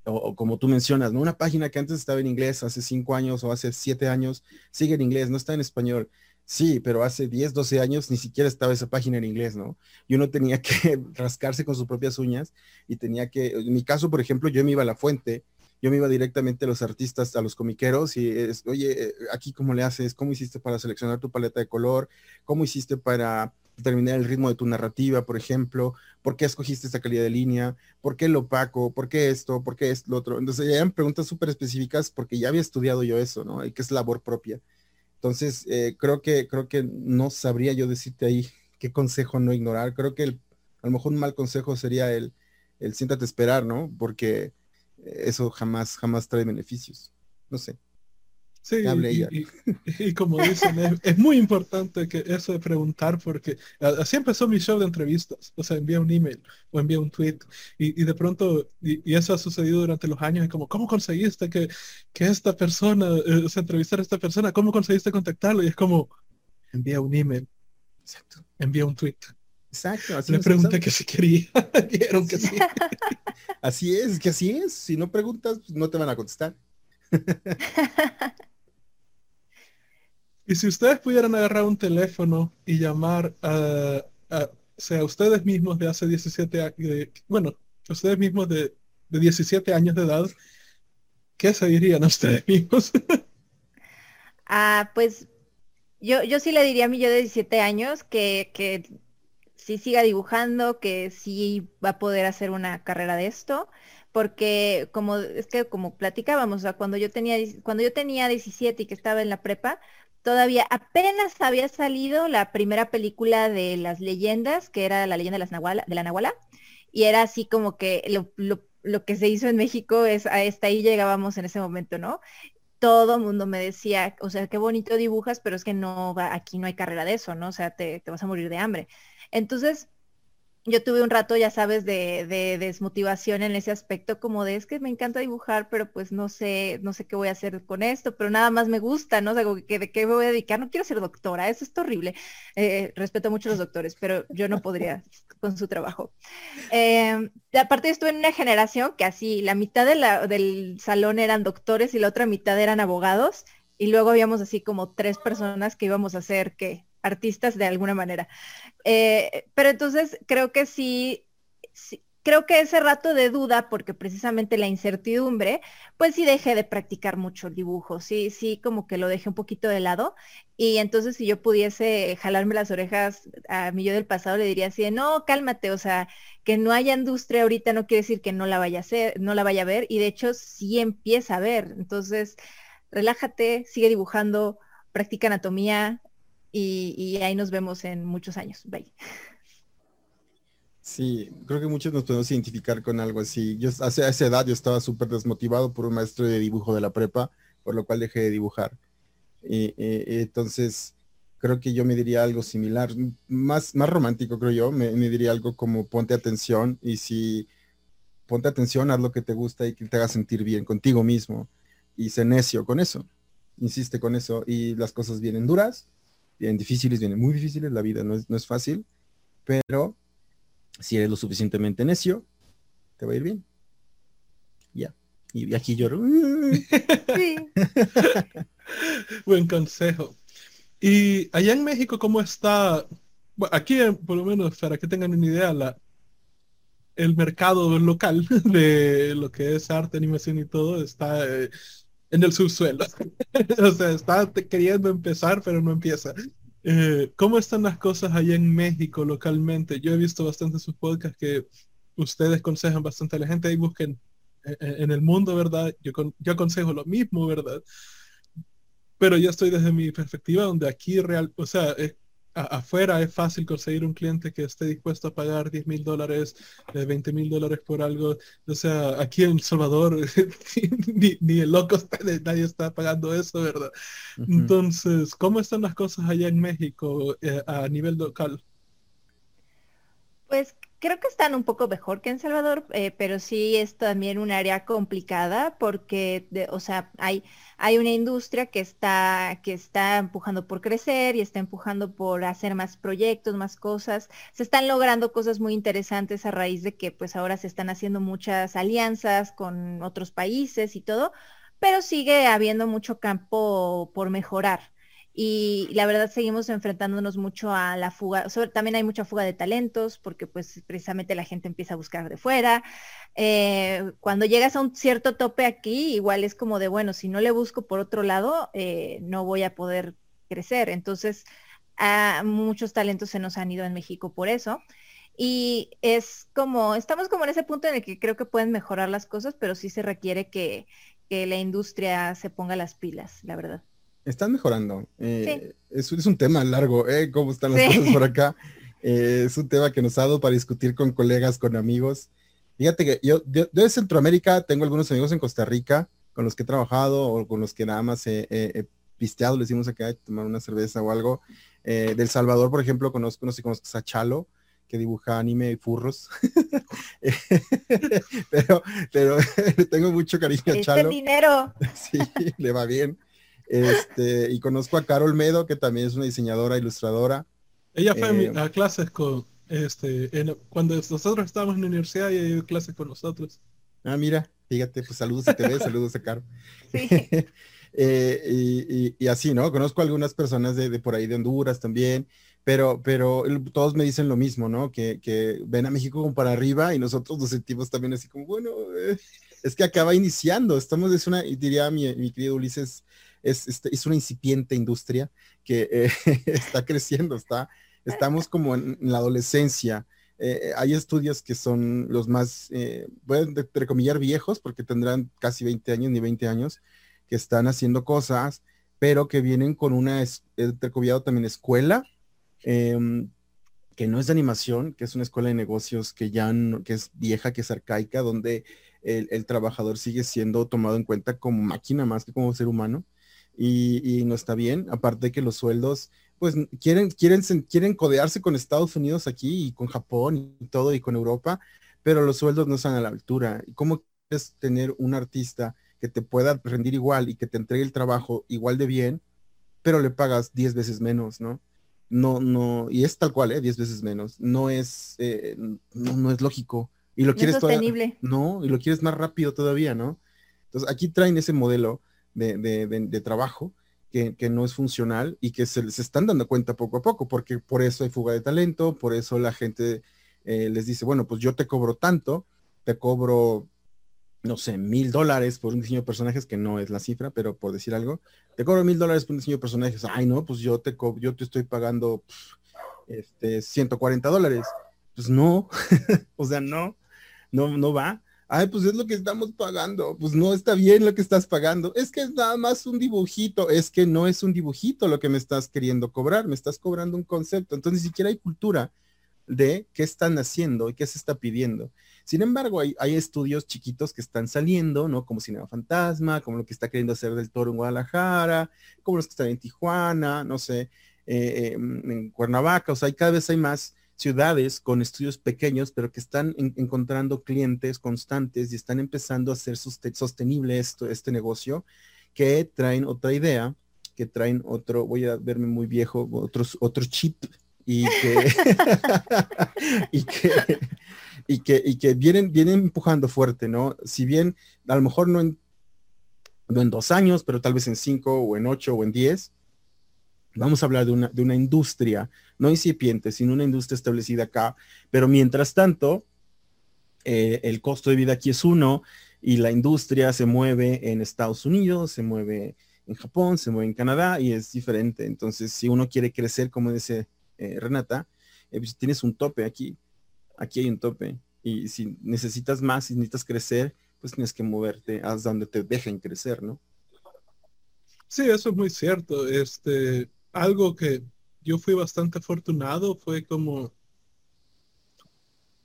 o, como tú mencionas, ¿no? Una página que antes estaba en inglés hace cinco años o hace siete años, sigue en inglés, no está en español. Sí, pero hace 10, 12 años ni siquiera estaba esa página en inglés, ¿no? Y uno tenía que rascarse con sus propias uñas y tenía que, en mi caso, por ejemplo, yo me iba a la fuente, yo me iba directamente a los artistas, a los comiqueros y es, oye, eh, aquí cómo le haces, cómo hiciste para seleccionar tu paleta de color, cómo hiciste para determinar el ritmo de tu narrativa, por ejemplo, por qué escogiste esta calidad de línea, por qué lo opaco, por qué esto, por qué es lo otro. Entonces, eran preguntas súper específicas porque ya había estudiado yo eso, ¿no? Y que es labor propia. Entonces, eh, creo, que, creo que no sabría yo decirte ahí qué consejo no ignorar. Creo que a lo mejor un mal consejo sería el, el siéntate esperar, ¿no? Porque eso jamás, jamás trae beneficios. No sé. Sí, y, como dicen, es, muy importante que eso de preguntar, porque así empezó mi show de entrevistas. O sea, envía un email o envía un tweet y, de pronto, y, eso ha sucedido durante los años, y como, ¿cómo conseguiste que, que esta persona, eh, o sea, entrevistar a esta persona? ¿Cómo conseguiste contactarlo? Y es como, envía un email. Exacto. Envía un tweet. Exacto. Así Le pregunté que si quería. Dijeron que sí. así es, que así es. Si no preguntas, pues, no te van a contestar. Y si ustedes pudieran agarrar un teléfono y llamar a, sea, ustedes mismos de hace 17 años, bueno, ustedes mismos de, 17 años de edad, ¿qué se dirían a ustedes mismos? ah, pues yo, yo sí le diría a mí yo de 17 años que, que sí siga dibujando, que sí va a poder hacer una carrera de esto, porque como es que como platicábamos, o sea, cuando yo tenía cuando yo tenía 17 y que estaba en la prepa, todavía apenas había salido la primera película de las leyendas, que era la leyenda de, de la Nahuala, y era así como que lo, que se hizo en México es, hasta ahí llegábamos en ese momento, ¿no? Todo mundo me decía, o sea, qué bonito dibujas, pero es que no, aquí no hay carrera de eso, ¿no? O sea, te, te vas a morir de hambre. Entonces, yo tuve un rato, ya sabes, de, desmotivación en ese aspecto, como de es que me encanta dibujar, pero pues no sé, no sé qué voy a hacer con esto, pero nada más me gusta, ¿no? O que, de qué me voy a dedicar, no quiero ser doctora, eso es horrible. Eh, respeto mucho a los doctores, pero yo no podría con su trabajo. Eh, aparte estuve en una generación que así, la mitad del salón eran doctores y la otra mitad eran abogados, y luego habíamos así como tres personas que íbamos a hacer que artistas de alguna manera. Eh, pero entonces creo que sí, creo que ese rato de duda, porque precisamente la incertidumbre, pues sí dejé de practicar mucho el dibujo, sí, sí, como que lo dejé un poquito de lado. Y entonces si yo pudiese jalarme las orejas a mi yo del pasado, le diría así, no, cálmate, o sea, que no haya industria ahorita no quiere decir que no la vaya a hacer, no la vaya a ver, y de hecho sí empieza a ver. Entonces, relájate, sigue dibujando, practica anatomía, y, ahí nos vemos en muchos años. Bye. Sí, creo que muchos nos podemos identificar con algo así. Yo hace esa edad yo estaba súper desmotivado por un maestro de dibujo de la prepa, por lo cual dejé de dibujar. Y, entonces, creo que yo me diría algo similar, más, más romántico creo yo, me, me, diría algo como ponte atención y si ponte atención, haz lo que te gusta y que te haga sentir bien contigo mismo y sé necio con eso, insiste con eso y las cosas vienen duras, vienen difíciles, vienen muy difíciles, la vida no es, no es fácil, pero si eres lo suficientemente necio, te va a ir bien. Ya. Y aquí lloro. Buen consejo. Y allá en México, ¿cómo está? aquí, por lo menos, para que tengan una idea, la, el mercado local de lo que es arte, animación y todo está eh, en el subsuelo. o sea, está queriendo empezar, pero no empieza. Eh, ¿Cómo están las cosas allá en México localmente? Yo he visto bastante sus podcasts que ustedes aconsejan bastante a la gente y busquen eh, eh, en, el mundo, ¿verdad? Yo, yo aconsejo lo mismo, ¿verdad? Pero yo estoy desde mi perspectiva donde aquí real, o sea, afuera es fácil conseguir un cliente que esté dispuesto a pagar 10 mil dólares, 20 mil dólares por algo. O sea, aquí en El Salvador ni, el loco nadie está pagando eso, ¿verdad? Entonces, ¿cómo están las cosas allá en México eh, a nivel local? Pues creo que están un poco mejor que en Salvador, eh, pero sí es también un área complicada porque, o sea, hay, hay una industria que está, que está empujando por crecer y está empujando por hacer más proyectos, más cosas. Se están logrando cosas muy interesantes a raíz de que pues ahora se están haciendo muchas alianzas con otros países y todo, pero sigue habiendo mucho campo por mejorar. Y la verdad seguimos enfrentándonos mucho a la fuga, también hay mucha fuga de talentos porque pues precisamente la gente empieza a buscar de fuera. Eh, cuando llegas a un cierto tope aquí, igual es como de, bueno, si no le busco por otro lado, eh, no voy a poder crecer. Entonces, a muchos talentos se nos han ido en México por eso. Y es como, estamos como en ese punto en el que creo que pueden mejorar las cosas, pero sí se requiere que, que la industria se ponga las pilas, la verdad. Están mejorando. Eh, es, un tema largo, ¿eh? ¿Cómo están las cosas por acá? Eh, es un tema que nos ha dado para discutir con colegas, con amigos. Fíjate que yo, de Centroamérica tengo algunos amigos en Costa Rica con los que he trabajado o con los que nada más he, pisteado, le decimos acá, tomar una cerveza o algo. Eh, del Salvador, por ejemplo, conozco, no sé, conozco a Chalo, que dibuja anime y furros. pero, pero tengo mucho cariño a Chalo. dinero. sí, le va bien. Este, y conozco a Carol Medo, que también es una diseñadora, ilustradora. Ella fue a, eh, clases con, este, cuando nosotros estábamos en la universidad y dio clases con nosotros. Ah, mira, fíjate, pues saludos a TV, saludos a Carol. Sí. Eh, y, así, ¿no? Conozco algunas personas de, por ahí de Honduras también, pero, pero todos me dicen lo mismo, ¿no? Que, que, ven a México como para arriba y nosotros nos sentimos también así como, bueno, eh, es que acaba iniciando, estamos, es una, diría mi, mi querido Ulises, es, este, es una incipiente industria que eh, está creciendo, está, estamos como en, la adolescencia. Eh, hay estudios que son los más, eh, voy entrecomillar viejos, porque tendrán casi 20 años ni 20 años, que están haciendo cosas, pero que vienen con una, entrecomillado también escuela, em, que no es de animación, que es una escuela de negocios que ya que es vieja, que es arcaica, donde el, trabajador sigue siendo tomado en cuenta como máquina más que como ser humano y, no está bien. Aparte de que los sueldos, pues quieren, quieren, quieren codearse con Estados Unidos aquí y con Japón y todo y con Europa, pero los sueldos no están a la altura. ¿Y cómo quieres tener un artista que te pueda rendir igual y que te entregue el trabajo igual de bien, pero le pagas 10 veces menos, ¿no? No, no, y es tal cual, ¿eh? 10 veces menos. No es, eh, no, es lógico. Y lo quieres sostenible. no, y lo quieres más rápido todavía, ¿no? Entonces aquí traen ese modelo de, trabajo que, no es funcional y que se, se, están dando cuenta poco a poco, porque por eso hay fuga de talento, por eso la gente eh, les dice, bueno, pues yo te cobro tanto, te cobro, no sé, mil dólares por un diseño de personajes, que no es la cifra, pero por decir algo, te cobro mil dólares por un diseño de personajes, ay no, pues yo te, yo te estoy pagando este, 140 dólares. Pues no, o sea, no, no, no va ay, pues es lo que estamos pagando, pues no está bien lo que estás pagando, es que es nada más un dibujito, es que no es un dibujito lo que me estás queriendo cobrar, me estás cobrando un concepto, entonces ni siquiera hay cultura de qué están haciendo y qué se está pidiendo. Sin embargo, hay, estudios chiquitos que están saliendo, ¿no? Como Cinema Fantasma, como lo que está queriendo hacer del Toro en Guadalajara, como los que están en Tijuana, no sé, eh, em, en Cuernavaca, o sea, hay, cada vez hay más ciudades con estudios pequeños, pero que están encontrando clientes constantes y están empezando a hacer sostenible esto, este negocio, que traen otra idea, que traen otro, voy a verme muy viejo, otros, otro chip y que, y que, y que, vienen, vienen empujando fuerte, ¿no? Si bien a lo mejor no no en dos años, pero tal vez en cinco o en ocho o en diez, vamos a hablar de una, de una industria no incipiente, sino una industria establecida acá. Pero mientras tanto, eh, el costo de vida aquí es uno y la industria se mueve en Estados Unidos, se mueve en Japón, se mueve en Canadá y es diferente. Entonces, si uno quiere crecer, como dice eh, Renata, eh, pues tienes un tope aquí. Aquí hay un tope. Y si necesitas más, si necesitas crecer, pues tienes que moverte hasta donde te dejen crecer, ¿no? Sí, eso es muy cierto. Este, algo que yo fui bastante afortunado, fue como,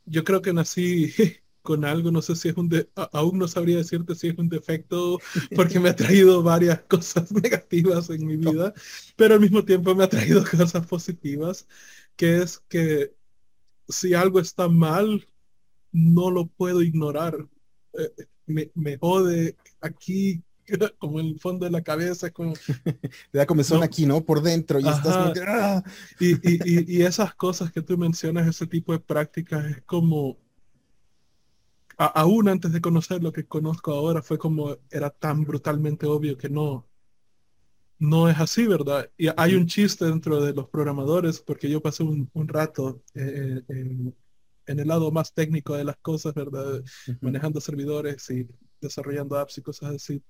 yo creo que nací con algo, no sé si es un, de, aún no sabría decirte si es un defecto, porque me ha traído varias cosas negativas en mi vida, pero al mismo tiempo me ha traído cosas positivas, que es que si algo está mal, no lo puedo ignorar. Eh, me, me jode aquí como en el fondo de la cabeza, como... Te da comezón aquí, ¿no? Por dentro y estás... ¡ah! y, y, y, esas cosas que tú mencionas, ese tipo de prácticas, es como... aún antes de conocer lo que conozco ahora, fue como era tan brutalmente obvio que no, no es así, ¿verdad? Y hay un chiste dentro de los programadores, porque yo pasé un, rato eh, en, el lado más técnico de las cosas, ¿verdad? Manejando servidores y desarrollando apps y cosas así.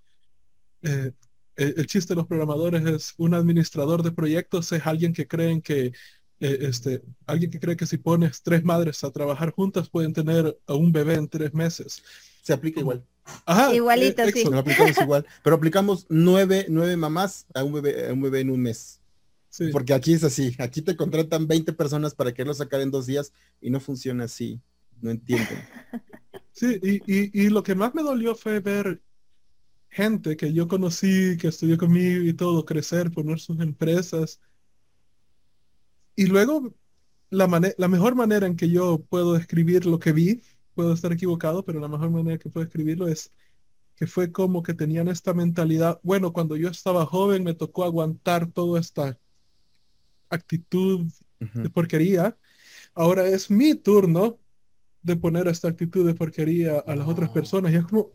Eh, el, chiste de los programadores es un administrador de proyectos, es alguien que creen que eh, este, alguien que cree que si pones tres madres a trabajar juntas pueden tener a un bebé en tres meses. Se aplica igual. Ajá, Igualito, eh, sí. Lo aplicamos igual, pero aplicamos nueve, nueve mamás a un bebé, un bebé en un mes. Porque aquí es así, aquí te contratan 20 personas para quererlo sacar en dos días y no funciona así, no entienden. Sí, y, y lo que más me dolió fue ver gente que yo conocí, que estudió conmigo y todo, crecer, poner sus empresas. Y luego, la, la mejor manera en que yo puedo describir lo que vi, puedo estar equivocado, pero la mejor manera que puedo escribirlo es que fue como que tenían esta mentalidad, bueno, cuando yo estaba joven me tocó aguantar toda esta actitud de porquería, ahora es mi turno de poner esta actitud de porquería a las otras personas. Y es como,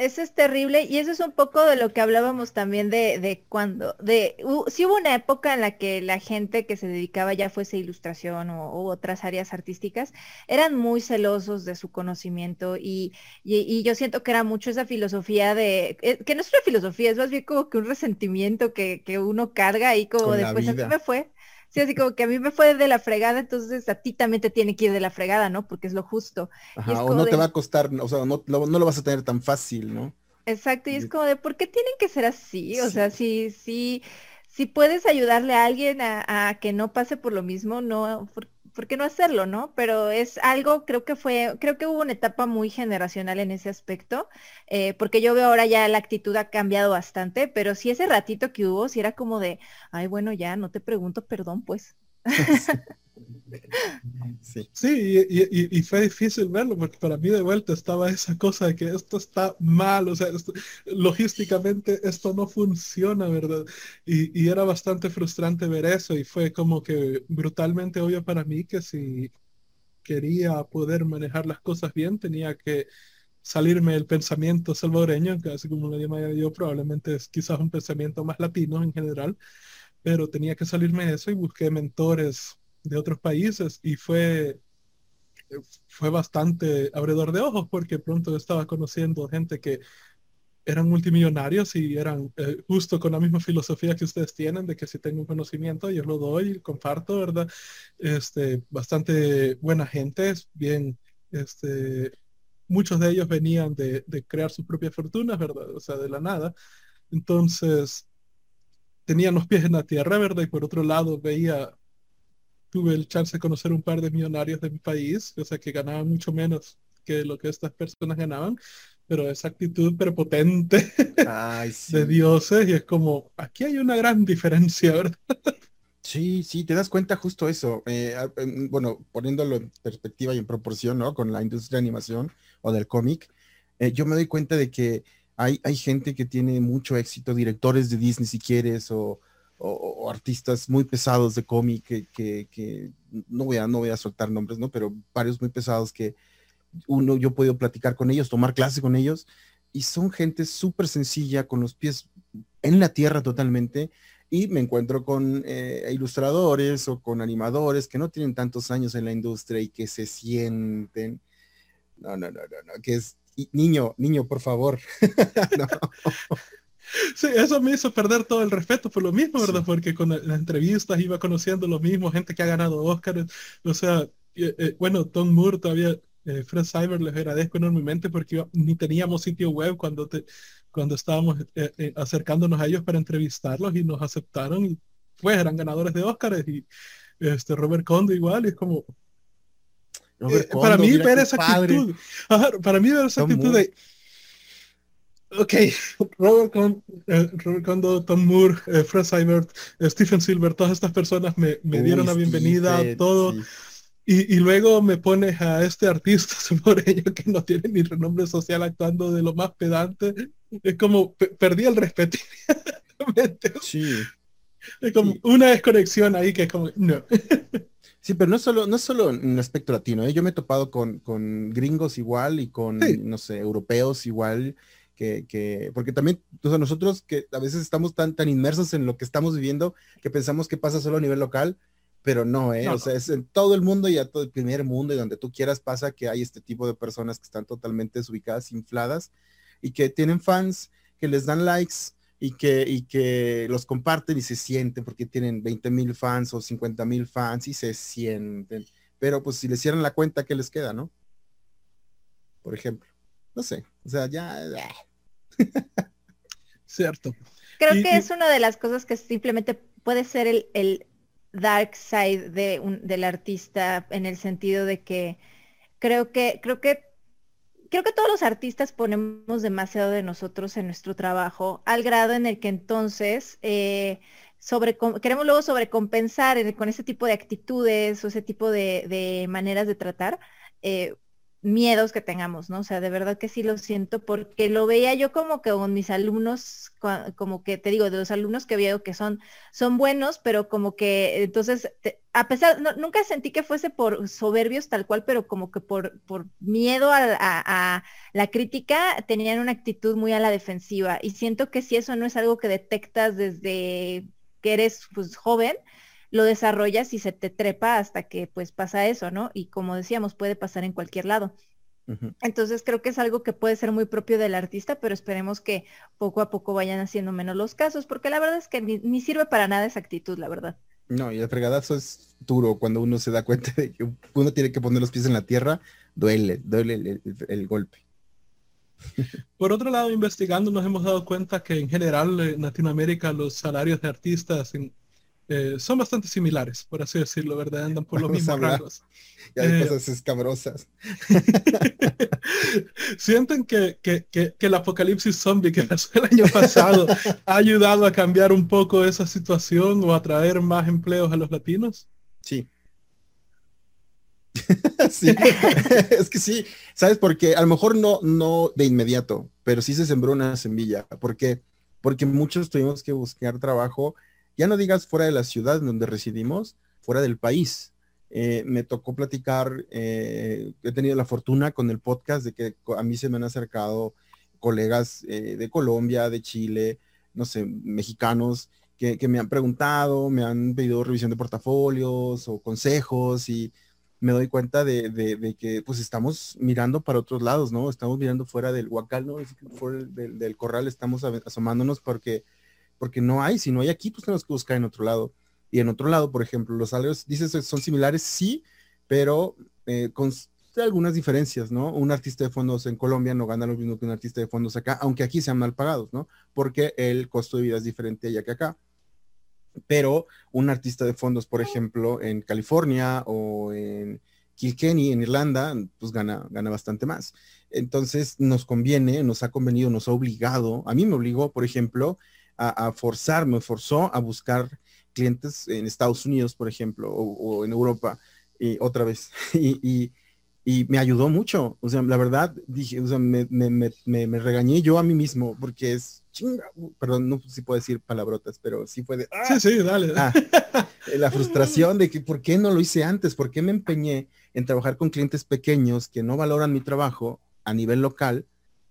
eso es terrible y eso es un poco de lo que hablábamos también de, de cuando, de, si hubo una época en la que la gente que se dedicaba ya fuese ilustración o, otras áreas artísticas, eran muy celosos de su conocimiento y, y, yo siento que era mucho esa filosofía de, eh, que no es una filosofía, es más bien como que un resentimiento que, que uno carga y como después a mí me fue. Sí, así como que a mí me fue de la fregada, entonces a ti también te tiene que ir de la fregada, ¿no? Porque es lo justo. o no te va a costar, o sea, no, no, lo vas a tener tan fácil, ¿no? Exacto, y es como de, ¿por qué tienen que ser así? O sea, si, si, si puedes ayudarle a alguien a, a, que no pase por lo mismo, no, ¿por qué no hacerlo, no? Pero es algo, creo que fue, creo que hubo una etapa muy generacional en ese aspecto, eh, porque yo veo ahora ya la actitud ha cambiado bastante, pero sí ese ratito que hubo, sí era como de, ay, bueno, ya, no te pregunto perdón, pues. Sí, y, fue difícil verlo porque para mí de vuelta estaba esa cosa de que esto está mal, o sea, logísticamente esto no funciona, ¿verdad? Y, era bastante frustrante ver eso y fue como que brutalmente obvio para mí que si quería poder manejar las cosas bien tenía que salirme el pensamiento salvadoreño, que así como lo llamaba yo, probablemente es quizás un pensamiento más latino en general, pero tenía que salirme de eso y busqué mentores de otros países y fue, fue bastante abredor de ojos porque pronto estaba conociendo gente que eran multimillonarios y eran eh, justo con la misma filosofía que ustedes tienen de que si tengo un conocimiento yo lo doy, comparto, ¿verdad? Este, bastante buena gente, bien, este, muchos de ellos venían de, de crear sus propias fortunas, ¿verdad? O sea, de la nada. Entonces, tenían los pies en la tierra, ¿verdad? Y por otro lado veía tuve el chance de conocer un par de millonarios de mi país, o sea, que ganaban mucho menos que lo que estas personas ganaban, pero esa actitud prepotente de dioses y es como, aquí hay una gran diferencia, ¿verdad? Sí, sí, te das cuenta justo eso. Eh, bueno, poniéndolo en perspectiva y en proporción, ¿no? Con la industria de animación o del cómic, eh, yo me doy cuenta de que hay, gente que tiene mucho éxito, directores de Disney si quieres, o, o, artistas muy pesados de cómic que, no, voy a, no voy a soltar nombres, ¿no? Pero varios muy pesados que uno, yo he podido platicar con ellos, tomar clase con ellos, y son gente súper sencilla, con los pies en la tierra totalmente, y me encuentro con eh, ilustradores o con animadores que no tienen tantos años en la industria y que se sienten, no, no, no, no, no que es, niño, niño, por favor. no. Sí, eso me hizo perder todo el respeto por lo mismo, ¿verdad? Porque con las entrevistas iba conociendo lo mismo, gente que ha ganado Oscar, o sea, eh, bueno, Tom Moore todavía, eh, Fred Cyber les agradezco enormemente porque ni teníamos sitio web cuando te, cuando estábamos eh, acercándonos a ellos para entrevistarlos y nos aceptaron y pues eran ganadores de Oscars y este Robert Condo igual y es como para mí ver esa actitud para mí ver esa actitud de Ok, Robert, Con, eh, Condo, Tom Moore, eh, Fred Seibert, eh, Stephen Silver, todas estas personas me, me dieron la bienvenida, todo. Y, y, luego me pones a este artista ello que no tiene ni renombre social actuando de lo más pedante. Es como perdí el respeto. sí. Es como una desconexión ahí que es como, no. Sí, pero no solo, no solo en el aspecto latino, yo me he topado con, con gringos igual y con, no sé, europeos igual, que, porque también nosotros que a veces estamos tan, tan inmersos en lo que estamos viviendo que pensamos que pasa solo a nivel local, pero no, ¿eh? o sea, es en todo el mundo y a todo el primer mundo y donde tú quieras pasa que hay este tipo de personas que están totalmente desubicadas, infladas y que tienen fans, que les dan likes y que, y que los comparten y se sienten porque tienen 20 mil fans o 50 mil fans y se sienten. Pero pues si les cierran la cuenta, ¿qué les queda, no? Por ejemplo. No sé, o sea, ya... Cierto. Creo que es una de las cosas que simplemente puede ser el, dark side de un, del artista en el sentido de que creo que creo que creo que todos los artistas ponemos demasiado de nosotros en nuestro trabajo al grado en el que entonces eh, queremos luego sobrecompensar con ese tipo de actitudes o ese tipo de, maneras de tratar eh, miedos que tengamos, ¿no? O sea, de verdad que sí lo siento porque lo veía yo como que con mis alumnos, como que te digo, de los alumnos que veo que son, son buenos, pero como que entonces, a pesar, nunca sentí que fuese por soberbios tal cual, pero como que por, por miedo a, la crítica tenían una actitud muy a la defensiva y siento que si eso no es algo que detectas desde que eres pues, joven, lo desarrollas y se te trepa hasta que pues pasa eso, ¿no? Y como decíamos, puede pasar en cualquier lado. Entonces creo que es algo que puede ser muy propio del artista, pero esperemos que poco a poco vayan haciendo menos los casos, porque la verdad es que ni, sirve para nada esa actitud, la verdad. No, y el fregadazo es duro cuando uno se da cuenta de que uno tiene que poner los pies en la tierra, duele, duele el, golpe. Por otro lado, investigando nos hemos dado cuenta que en general en Latinoamérica los salarios de artistas en, eh, son bastante similares, por así decirlo, ¿verdad? Andan por los mismos rangos. Y hay eh, cosas escabrosas. ¿Sienten que, el apocalipsis zombie que pasó el año pasado ha ayudado a cambiar un poco esa situación o a traer más empleos a los latinos? Sí. sí, es que sí, ¿sabes? Porque a lo mejor no, no de inmediato, pero sí se sembró una semilla. ¿Por qué? Porque muchos tuvimos que buscar trabajo ya no digas fuera de la ciudad en donde residimos, fuera del país. Eh, me tocó platicar, eh, he tenido la fortuna con el podcast de que a mí se me han acercado colegas eh, de Colombia, de Chile, no sé, mexicanos, que, me han preguntado, me han pedido revisión de portafolios o consejos y me doy cuenta de, que pues estamos mirando para otros lados, ¿no? Estamos mirando fuera del huacal, ¿no? Fuera del, del corral estamos asomándonos porque porque no hay, si no hay aquí, pues tenemos que buscar en otro lado. Y en otro lado, por ejemplo, los salarios, dices, son similares, sí, pero eh, con algunas diferencias, ¿no? Un artista de fondos en Colombia no gana lo mismo que un artista de fondos acá, aunque aquí sean mal pagados, ¿no? Porque el costo de vida es diferente allá que acá. Pero un artista de fondos, por ejemplo, en California o en Kilkenny, en Irlanda, pues gana, gana bastante más. Entonces nos conviene, nos ha convenido, nos ha obligado, a mí me obligó, por ejemplo, a, forzar, me forzó a buscar clientes en Estados Unidos, por ejemplo, o, en Europa, y otra vez. Y, me ayudó mucho. O sea, la verdad, dije, o sea, me, regañé yo a mí mismo, porque es chinga, perdón, no sé si puedo decir palabrotas, pero sí fue de... ¡ah! Sí, sí, dale. Ah, la frustración de que, ¿por qué no lo hice antes? ¿Por qué me empeñé en trabajar con clientes pequeños que no valoran mi trabajo a nivel local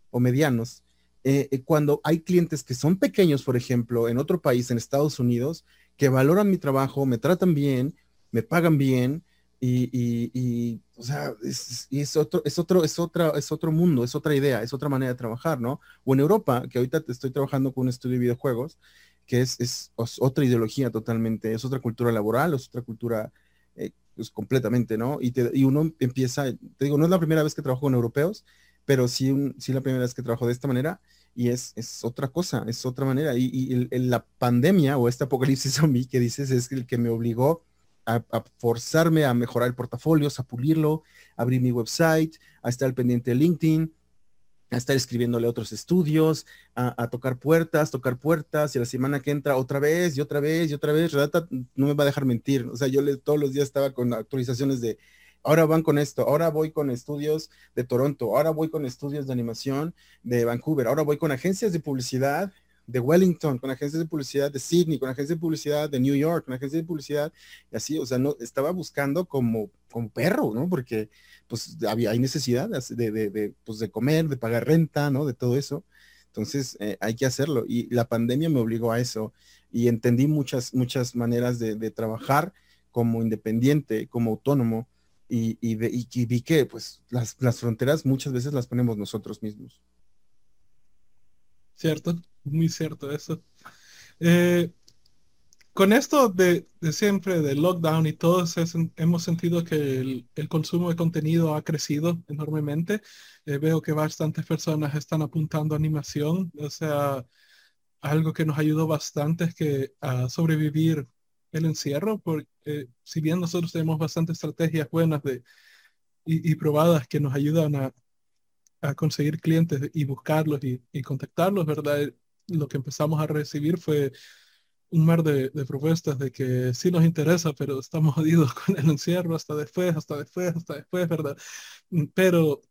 o medianos? Eh, eh, cuando hay clientes que son pequeños, por ejemplo, en otro país, en Estados Unidos, que valoran mi trabajo, me tratan bien, me pagan bien, y, o sea, es, otro, es otro, es otra, es otro mundo, es otra idea, es otra manera de trabajar, ¿no? O en Europa, que ahorita estoy trabajando con un estudio de videojuegos, que es, otra ideología totalmente, es otra cultura laboral, es otra cultura eh, pues, completamente, ¿no? Y, y uno empieza, te digo, no es la primera vez que trabajo con europeos, pero sí, sí la primera vez que trabajo de esta manera y es, es otra cosa, es otra manera. Y, la pandemia o este apocalipsis zombie que dices es el que me obligó a, forzarme a mejorar el portafolio, a pulirlo, a abrir mi website, a estar pendiente de LinkedIn, a estar escribiéndole a otros estudios, a, tocar puertas, tocar puertas, y la semana que entra otra vez y otra vez y otra vez, Redata no me va a dejar mentir. O sea, yo le, todos los días estaba con actualizaciones de ahora van con esto, ahora voy con estudios de Toronto, ahora voy con estudios de animación de Vancouver, ahora voy con agencias de publicidad de Wellington, con agencias de publicidad de Sydney, con agencias de publicidad de New York, con agencias de publicidad, y así, o sea, no, estaba buscando como, como perro, ¿no? Porque pues había, hay necesidad de, de, pues, de comer, de pagar renta, ¿no? De todo eso. Entonces, eh, hay que hacerlo. Y la pandemia me obligó a eso y entendí muchas, muchas maneras de, trabajar como independiente, como autónomo. Y, y, vi que pues las, las fronteras muchas veces las ponemos nosotros mismos. Cierto, muy cierto eso. Eh, con esto de, siempre, del lockdown y todo, hemos sentido que el, consumo de contenido ha crecido enormemente. Eh, veo que bastantes personas están apuntando animación, o sea, algo que nos ayudó bastante es que a sobrevivir el encierro, porque si bien nosotros tenemos bastantes estrategias buenas de, y, probadas que nos ayudan a, conseguir clientes y buscarlos y, contactarlos, ¿verdad? Lo que empezamos a recibir fue un mar de, propuestas de que sí nos interesa, pero estamos jodidos con el encierro hasta después, hasta después, hasta después, ¿verdad? Mm, pero,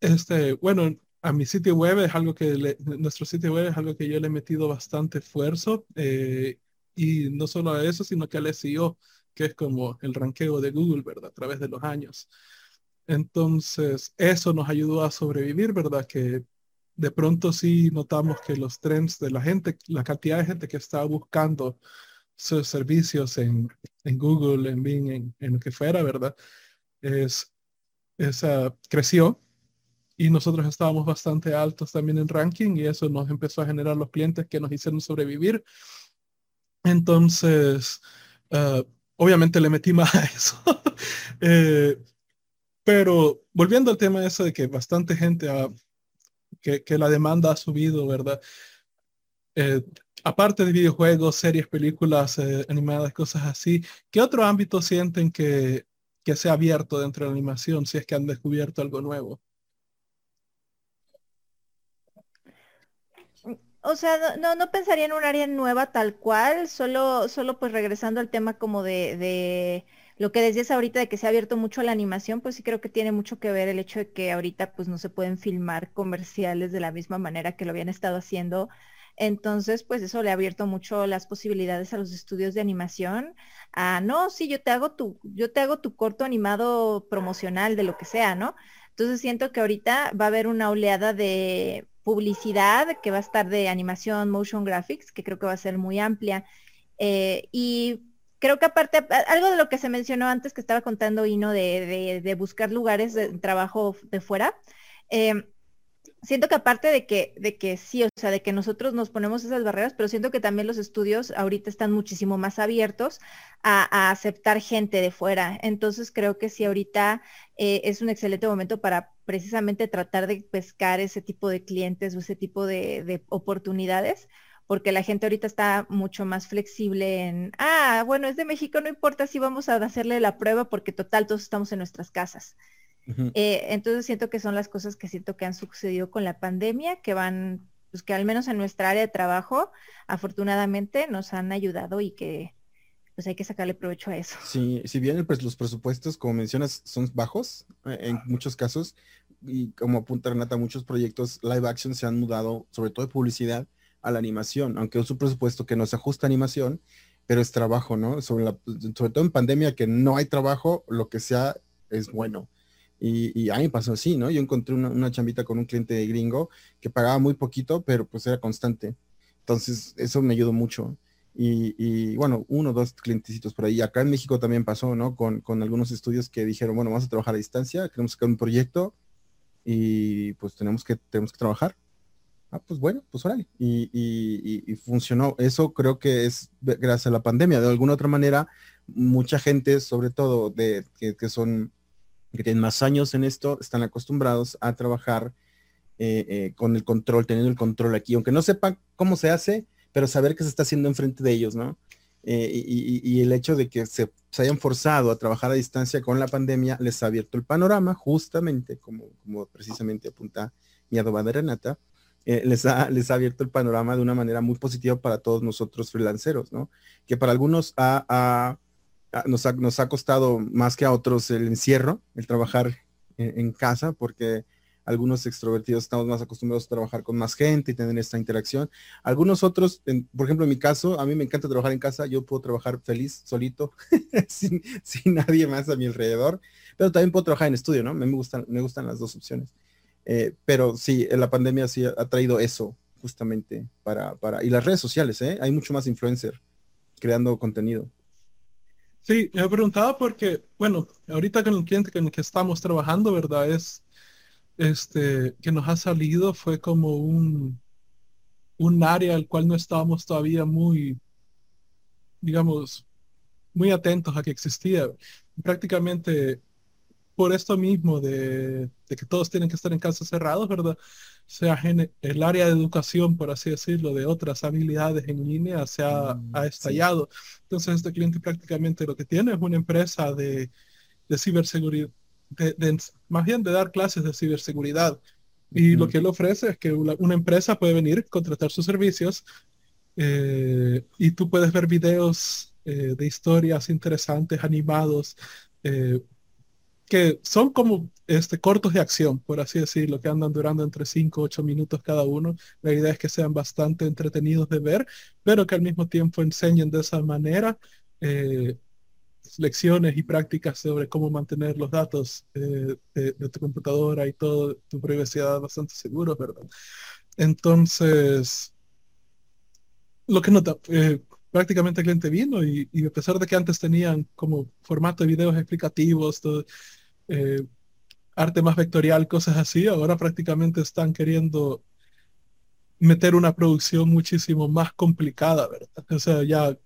este, bueno, a mi sitio web es algo que, nuestro sitio web es algo que yo le he metido bastante esfuerzo, eh, y no solo eso, sino que al SEO, que es como el ranqueo de Google, ¿verdad? A través de los años. Entonces, eso nos ayudó a sobrevivir, ¿verdad? Que de pronto sí notamos que los trends de la gente, la cantidad de gente que está buscando sus servicios en, Google, en Bing, en, lo que fuera, ¿verdad? Es, esa creció y nosotros estábamos bastante altos también en ranking y eso nos empezó a generar los clientes que nos hicieron sobrevivir. Entonces, eh, obviamente le metí más a eso. Eh, pero volviendo al tema eso de que bastante gente ha, que, la demanda ha subido, ¿verdad? Eh, aparte de videojuegos, series, películas animadas, cosas así, ¿qué otro ámbito sienten que, que se ha abierto dentro de la animación si es que han descubierto algo nuevo? O sea, no, no pensaría en un área nueva tal cual, solo, solo pues regresando al tema como de lo que decías ahorita de que se ha abierto mucho a la animación, pues sí creo que tiene mucho que ver el hecho de que ahorita pues no se pueden filmar comerciales de la misma manera que lo habían estado haciendo. Entonces, pues eso le ha abierto mucho las posibilidades a los estudios de animación. Ah, no, sí, yo te hago tu, yo te hago tu corto animado promocional de lo que sea, ¿no? Entonces siento que ahorita va a haber una oleada de publicidad que va a estar de animación, motion graphics, que creo que va a ser muy amplia. Eh, y creo que aparte, algo de lo que se mencionó antes que estaba contando Ino de, de, buscar lugares de trabajo de fuera, em, siento que aparte de que, de que sí, o sea, de que nosotros nos ponemos esas barreras, pero siento que también los estudios ahorita están muchísimo más abiertos a, aceptar gente de fuera. Entonces creo que sí, ahorita eh, es un excelente momento para precisamente tratar de pescar ese tipo de clientes o ese tipo de, de oportunidades porque la gente ahorita está mucho más flexible en, ah, bueno, es de México, no importa si vamos a hacerle la prueba porque total todos estamos en nuestras casas. Eh, entonces siento que son las cosas que siento que han sucedido con la pandemia, que van, pues que al menos en nuestra área de trabajo, afortunadamente nos han ayudado y que pues hay que sacarle provecho a eso. Sí, si bien los presupuestos, como mencionas, son bajos eh, en muchos casos, y como apunta Renata, muchos proyectos live action se han mudado, sobre todo de publicidad, a la animación, aunque es un presupuesto que no se ajusta a animación, pero es trabajo, ¿no? Sobre, la, sobre todo en pandemia que no hay trabajo, lo que sea es bueno. Y, y a mí pasó así, ¿no? Yo encontré una, una, chambita con un cliente gringo que pagaba muy poquito, pero pues era constante. Entonces, eso me ayudó mucho. Y, y bueno, uno o dos clientecitos por ahí. Acá en México también pasó, ¿no? Con, con algunos estudios que dijeron, bueno, vamos a trabajar a distancia, queremos sacar un proyecto y pues tenemos que, tenemos que trabajar ah, pues bueno, pues órale. Y, y, funcionó. Eso creo que es gracias a la pandemia. De alguna otra manera, mucha gente, sobre todo de que, son, que tienen más años en esto, están acostumbrados a trabajar eh, eh, con el control, teniendo el control aquí, aunque no sepan cómo se hace, pero saber qué se está haciendo enfrente de ellos, ¿no? Eh, y, el hecho de que se, hayan forzado a trabajar a distancia con la pandemia les ha abierto el panorama, justamente como, como precisamente apunta mi adobada Renata, les, ha, les ha abierto el panorama de una manera muy positiva para todos nosotros freelanceros, ¿no? Que para algunos nos, ha, nos, ha, costado más que a otros el encierro, el trabajar en, casa, porque algunos extrovertidos estamos más acostumbrados a trabajar con más gente y tener esta interacción. Algunos otros, por ejemplo, en mi caso, a mí me encanta trabajar en casa, yo puedo trabajar feliz, solito, sin, sin, nadie más a mi alrededor, pero también puedo trabajar en estudio, ¿no? Me, me, gustan, me gustan las dos opciones. Eh, pero sí, la pandemia sí ha traído eso justamente para, para, y las redes sociales, ¿eh? Hay mucho más influencer creando contenido. Sí, me he preguntado porque, bueno, ahorita con el cliente con el que estamos trabajando, ¿verdad? Es, este, que nos ha salido fue como un, un área al cual no estábamos todavía muy, digamos, muy atentos a que existía. Prácticamente por esto mismo de que todos tienen que estar en casa cerrados, ¿verdad? Sea, el área de educación, por así decirlo, de otras habilidades en línea se ha, mm, estallado. Entonces, este cliente prácticamente lo que tiene es una empresa de, ciberseguridad, más bien de dar clases de ciberseguridad. Y lo que él ofrece es que una, empresa puede venir, contratar sus servicios eh, y tú puedes ver videos eh, de historias interesantes, animados, eh, que son como este, cortos de acción, por así decirlo, que andan durando entre 5 o 8 minutos cada uno. La idea es que sean bastante entretenidos de ver, pero que al mismo tiempo enseñen de esa manera eh, lecciones y prácticas sobre cómo mantener los datos eh, de, tu computadora y toda tu privacidad bastante seguros, ¿verdad? Entonces, lo que nota, eh, prácticamente el cliente vino y, a pesar de que antes tenían como formato de videos explicativos, todo, eh, arte más vectorial, cosas así, ahora prácticamente están queriendo meter una producción muchísimo más complicada, ¿verdad? O sea, ya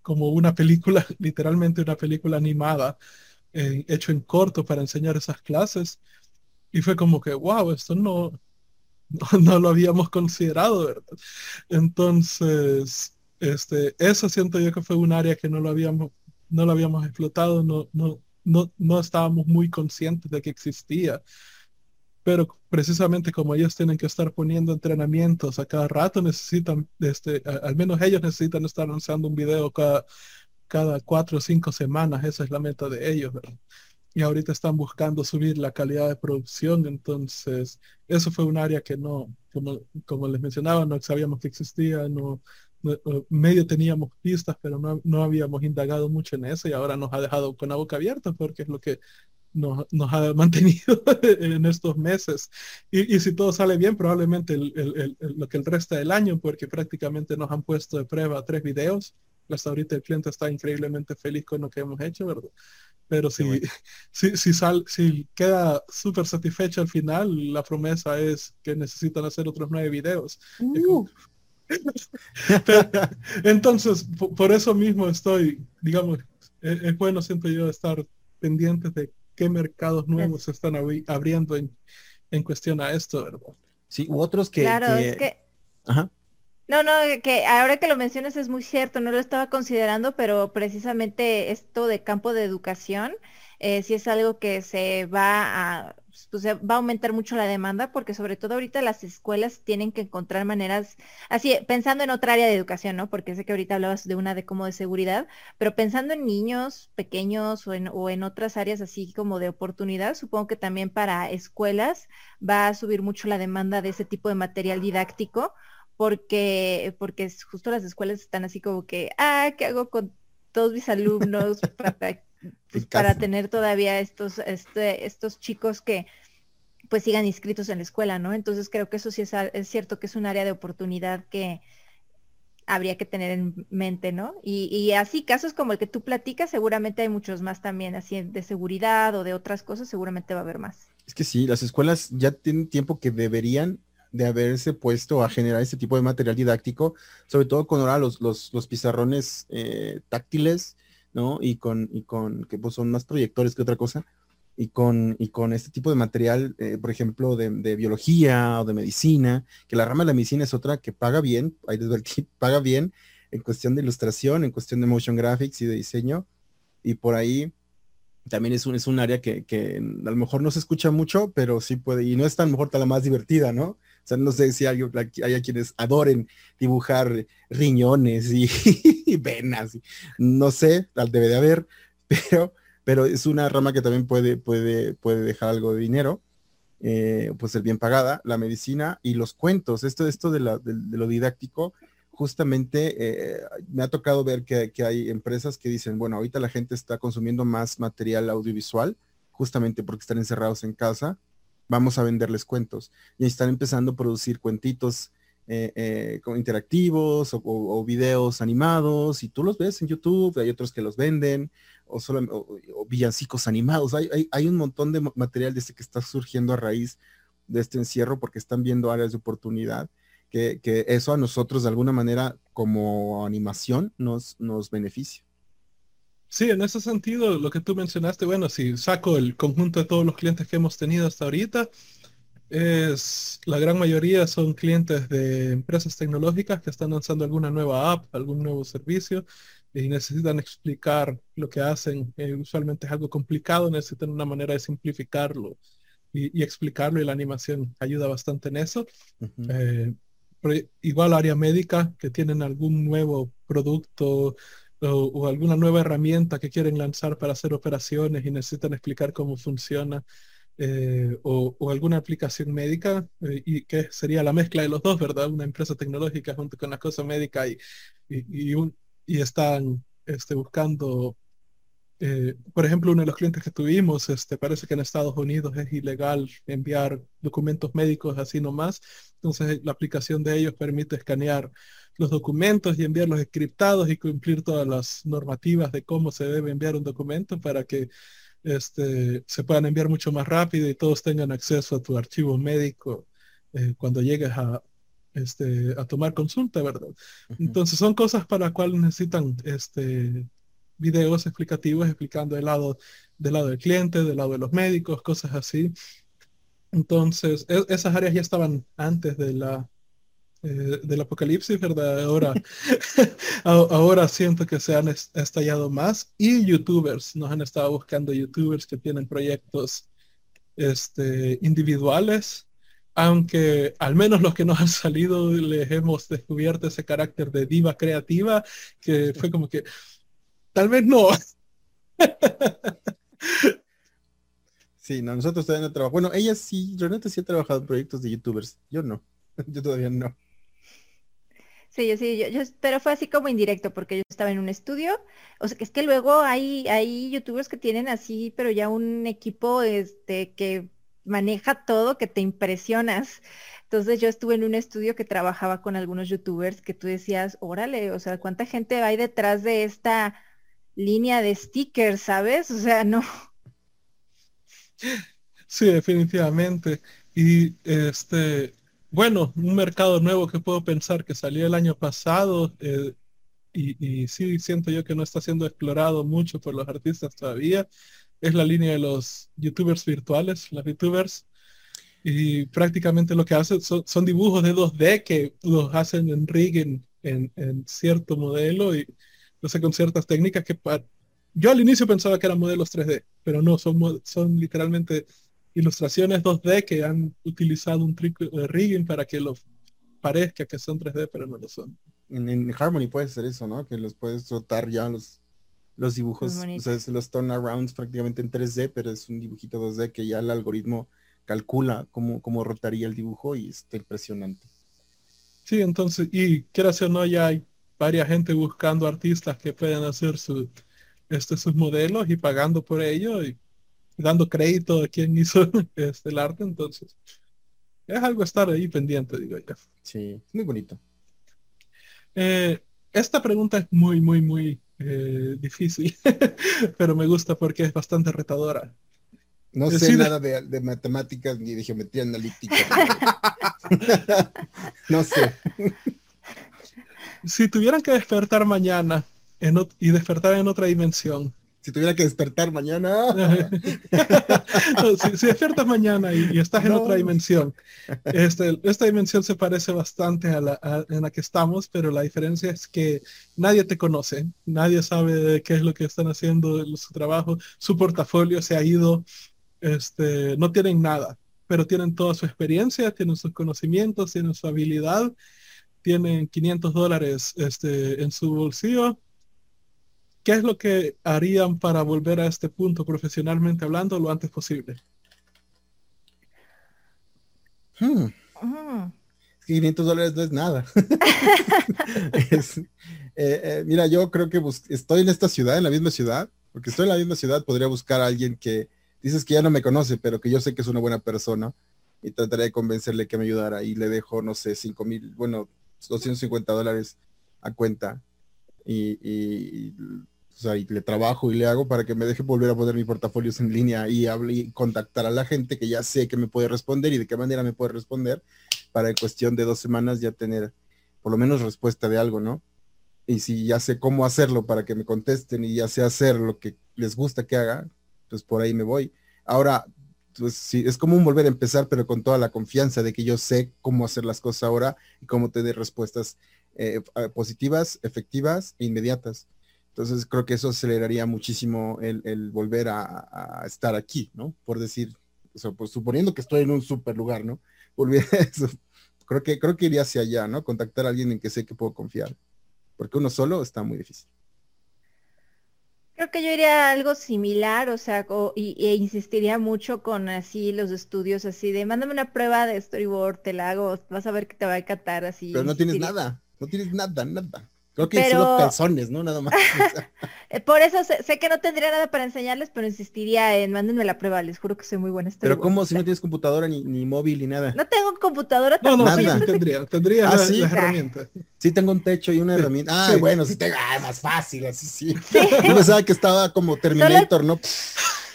como una película, literalmente una película animada, eh, hecho en corto para enseñar esas clases. Y fue como que, wow, esto no, no, no, lo habíamos considerado, ¿verdad? Entonces, este, eso siento yo que fue un área que no lo habíamos, no lo habíamos explotado, no, no, no, estábamos muy conscientes de que existía. Pero precisamente como ellos tienen que estar poniendo entrenamientos a cada rato, necesitan, este, al menos ellos necesitan estar lanzando un video cada, cada cuatro o cinco semanas. Esa es la meta de ellos. Y ahorita están buscando subir la calidad de producción. Entonces, eso fue un área que no, como, como les mencionaba, no sabíamos que existía, no, medio teníamos pistas, pero no, habíamos indagado mucho en eso y ahora nos ha dejado con la boca abierta porque es lo que nos, ha mantenido en estos meses. Y, si todo sale bien, probablemente lo que el resto del año, porque prácticamente nos han puesto de prueba tres videos. Hasta ahorita el cliente está increíblemente feliz con lo que hemos hecho, ¿verdad? Pero si, si, si, sal, si queda súper satisfecho al final, la promesa es que necesitan hacer otros nueve videos. Uh. Entonces, por eso mismo estoy, digamos, e-, es, bueno, siento yo, estar pendientes de qué mercados nuevos se están abriendo en, en, cuestión a esto, ¿verdad? Sí, u otros que... Claro, es que... No, no, que ahora que lo mencionas es muy cierto, no lo estaba considerando, pero precisamente esto de campo de educación, eh, sí es algo que se va a pues va a aumentar mucho la demanda porque sobre todo ahorita las escuelas tienen que encontrar maneras, así pensando en otra área de educación, ¿no? Porque sé que ahorita hablabas de una de como de seguridad, pero pensando en niños pequeños o en, o en otras áreas así como de oportunidad, supongo que también para escuelas va a subir mucho la demanda de ese tipo de material didáctico porque, porque justo las escuelas están así como que, ah, ¿qué hago con todos mis alumnos pues, para tener todavía estos, este, estos chicos que pues sigan inscritos en la escuela, ¿no? Entonces creo que eso sí es, es, cierto que es un área de oportunidad que habría que tener en mente, ¿no? Y, y, así, casos como el que tú platicas, seguramente hay muchos más también, así de seguridad o de otras cosas, seguramente va a haber más. Es que sí, las escuelas ya tienen tiempo que deberían de haberse puesto a generar este tipo de material didáctico, sobre todo con ahora los, los, los pizarrones eh, táctiles, ¿no? Y con, y con, que pues son más proyectores que otra cosa, y con, y con este tipo de material, eh, por ejemplo, de, biología o de medicina, que la rama de la medicina es otra que paga bien, hay paga bien en cuestión de ilustración, en cuestión de motion graphics y de diseño, y por ahí también es un, es un área que, que a lo mejor no se escucha mucho, pero sí puede, y no es tan mejor la más divertida, ¿no? O sea, no sé si hay, hay quienes adoren dibujar riñones y, venas. No sé, debe de haber, pero, pero es una rama que también puede, puede, puede dejar algo de dinero. Eh, pues el bien pagada, la medicina y los cuentos. Esto, esto de, lo didáctico, justamente eh, me ha tocado ver que, hay empresas que dicen, bueno, ahorita la gente está consumiendo más material audiovisual, justamente porque están encerrados en casa vamos a venderles cuentos. Y están empezando a producir cuentitos eh, eh, interactivos o, videos animados y tú los ves en YouTube, hay otros que los venden o, solo, villancicos animados. Hay, hay, un montón de material de este que está surgiendo a raíz de este encierro porque están viendo áreas de oportunidad. Que, que eso a nosotros de alguna manera como animación nos, nos beneficia. Sí, en ese sentido, lo que tú mencionaste, bueno, si saco el conjunto de todos los clientes que hemos tenido hasta ahorita, es la gran mayoría son clientes de empresas tecnológicas que están lanzando alguna nueva app, algún nuevo servicio y necesitan explicar lo que hacen. Eh, usualmente es algo complicado, necesitan una manera de simplificarlo y, explicarlo y la animación ayuda bastante en eso. Eh, igual área médica que tienen algún nuevo producto o, alguna nueva herramienta que quieren lanzar para hacer operaciones y necesitan explicar cómo funciona, eh, o, alguna aplicación médica, eh, y que sería la mezcla de los dos, ¿verdad? Una empresa tecnológica junto con la cosa médica y, y, y están este, buscando eh, por ejemplo, uno de los clientes que tuvimos, este, parece que en Estados Unidos es ilegal enviar documentos médicos así nomás. Entonces, la aplicación de ellos permite escanear los documentos y enviarlos encriptados y cumplir todas las normativas de cómo se debe enviar un documento para que este, se puedan enviar mucho más rápido y todos tengan acceso a tu archivo médico eh, cuando llegues a, este, a tomar consulta, ¿verdad? Entonces son cosas para las cuales necesitan este, videos explicativos explicando del lado, del lado del cliente, del lado de los médicos, cosas así. Entonces, e, esas áreas ya estaban antes de la eh, del apocalipsis, ¿verdad? Ahora, ahora siento que se han estallado más y youtubers, nos han estado buscando youtubers que tienen proyectos este, individuales, aunque al menos los que nos han salido les hemos descubierto ese carácter de diva creativa, que fue como que, Tal vez no. Sí, no, nosotros todavía no trabajamos. Bueno, ella sí, Renata sí ha trabajado en proyectos de youtubers. Yo no. Yo todavía no. Sí, yo sí, yo, pero fue así como indirecto, porque yo estaba en un estudio. O sea, que es que luego hay, hay youtubers que tienen así, pero ya un equipo este, que maneja todo, que te impresionas. Entonces yo estuve en un estudio que trabajaba con algunos youtubers que tú decías, órale, o sea, ¿cuánta gente hay detrás de esta línea de stickers, ¿sabes? O sea, no. Sí, definitivamente. Y este, bueno, un mercado nuevo que puedo pensar que salió el año pasado eh, y, y, sí siento yo que no está siendo explorado mucho por los artistas todavía, es la línea de los youtubers virtuales, las youtubers. Y prácticamente lo que hacen son, dibujos de 2D que los hacen en rig en, en cierto modelo y, no sé, con ciertas técnicas que yo al inicio pensaba que eran modelos 3D, pero no, son, son literalmente ilustraciones 2D que han utilizado un trick de rigging para que lo parezca que son 3D, pero no lo son. En, Harmony puede ser eso, ¿no? Que los puedes rotar ya los, los dibujos, o sea, los turnarounds prácticamente en 3D, pero es un dibujito 2D que ya el algoritmo calcula cómo, cómo rotaría el dibujo y está impresionante. Sí, entonces, y quiera o no, ya hay varias gente buscando artistas que puedan hacer su, este, sus modelos y pagando por ello y dando crédito a quien hizo este, el arte. Entonces, es algo estar ahí pendiente, digo yo. Sí, muy bonito. Eh, esta pregunta es muy, muy, muy eh, difícil, pero me gusta porque es bastante retadora. No sé nada de, de, matemáticas ni de geometría analítica. no sé si tuvieran que despertar mañana y despertar en otra dimensión. Si tuviera que despertar mañana. si, despiertas mañana y, estás en otra dimensión, este, esta dimensión se parece bastante a la en la que estamos, pero la diferencia es que nadie te conoce, nadie sabe qué es lo que están haciendo, su trabajo, su portafolio se ha ido, este, no tienen nada, pero tienen toda su experiencia, tienen sus conocimientos, tienen su habilidad tienen 500 dólares este, en su bolsillo, ¿qué es lo que harían para volver a este punto profesionalmente hablando lo antes posible? 500 hmm. dólares no es nada. Eh, eh, mira, yo creo que estoy en esta ciudad, en la misma ciudad, porque estoy en la misma ciudad, podría buscar a alguien que dices que ya no me conoce, pero que yo sé que es una buena persona y trataré de convencerle que me ayudara y le dejo, no sé, 5 mil, bueno, 250 dólares a cuenta y, o sea, y le trabajo y le hago para que me deje volver a poner mis portafolios en línea y, hable, y contactar a la gente que ya sé que me puede responder y de qué manera me puede responder para en cuestión de dos semanas ya tener por lo menos respuesta de algo, ¿no? Y si ya sé cómo hacerlo para que me contesten y ya sé hacer lo que les gusta que haga, pues por ahí me voy. Ahora, pues es como un volver a empezar, pero con toda la confianza de que yo sé cómo hacer las cosas ahora y cómo tener respuestas eh, positivas, efectivas e inmediatas. Entonces creo que eso aceleraría muchísimo el, volver a, estar aquí, ¿no? Por decir, pues, suponiendo que estoy en un super lugar, ¿no? Volver a eso. Creo que, creo que iría hacia allá, ¿no? Contactar a alguien en que sé que puedo confiar. Porque uno solo está muy difícil. Creo que yo iría a algo similar, o sea, y, e insistiría mucho con así los estudios así de mándame una prueba de storyboard, te la hago, vas a ver que te va a encantar así. Pero no tienes nada, no tienes nada, nada. Creo que pero... solo calzones, ¿no? Nada más. Eh, por eso sé, que no tendría nada para enseñarles, pero insistiría en mándenme la prueba, les juro que soy muy buena. Pero ¿cómo si no tienes computadora ni, ni móvil ni nada? No tengo computadora No, no, sí, tendría, tendría ¿Ah, sí? herramientas. Sí, tengo un techo y una herramienta. Ah, bueno, sí tengo, ah, más fácil, así sí. Yo pensaba que estaba como Terminator, ¿no?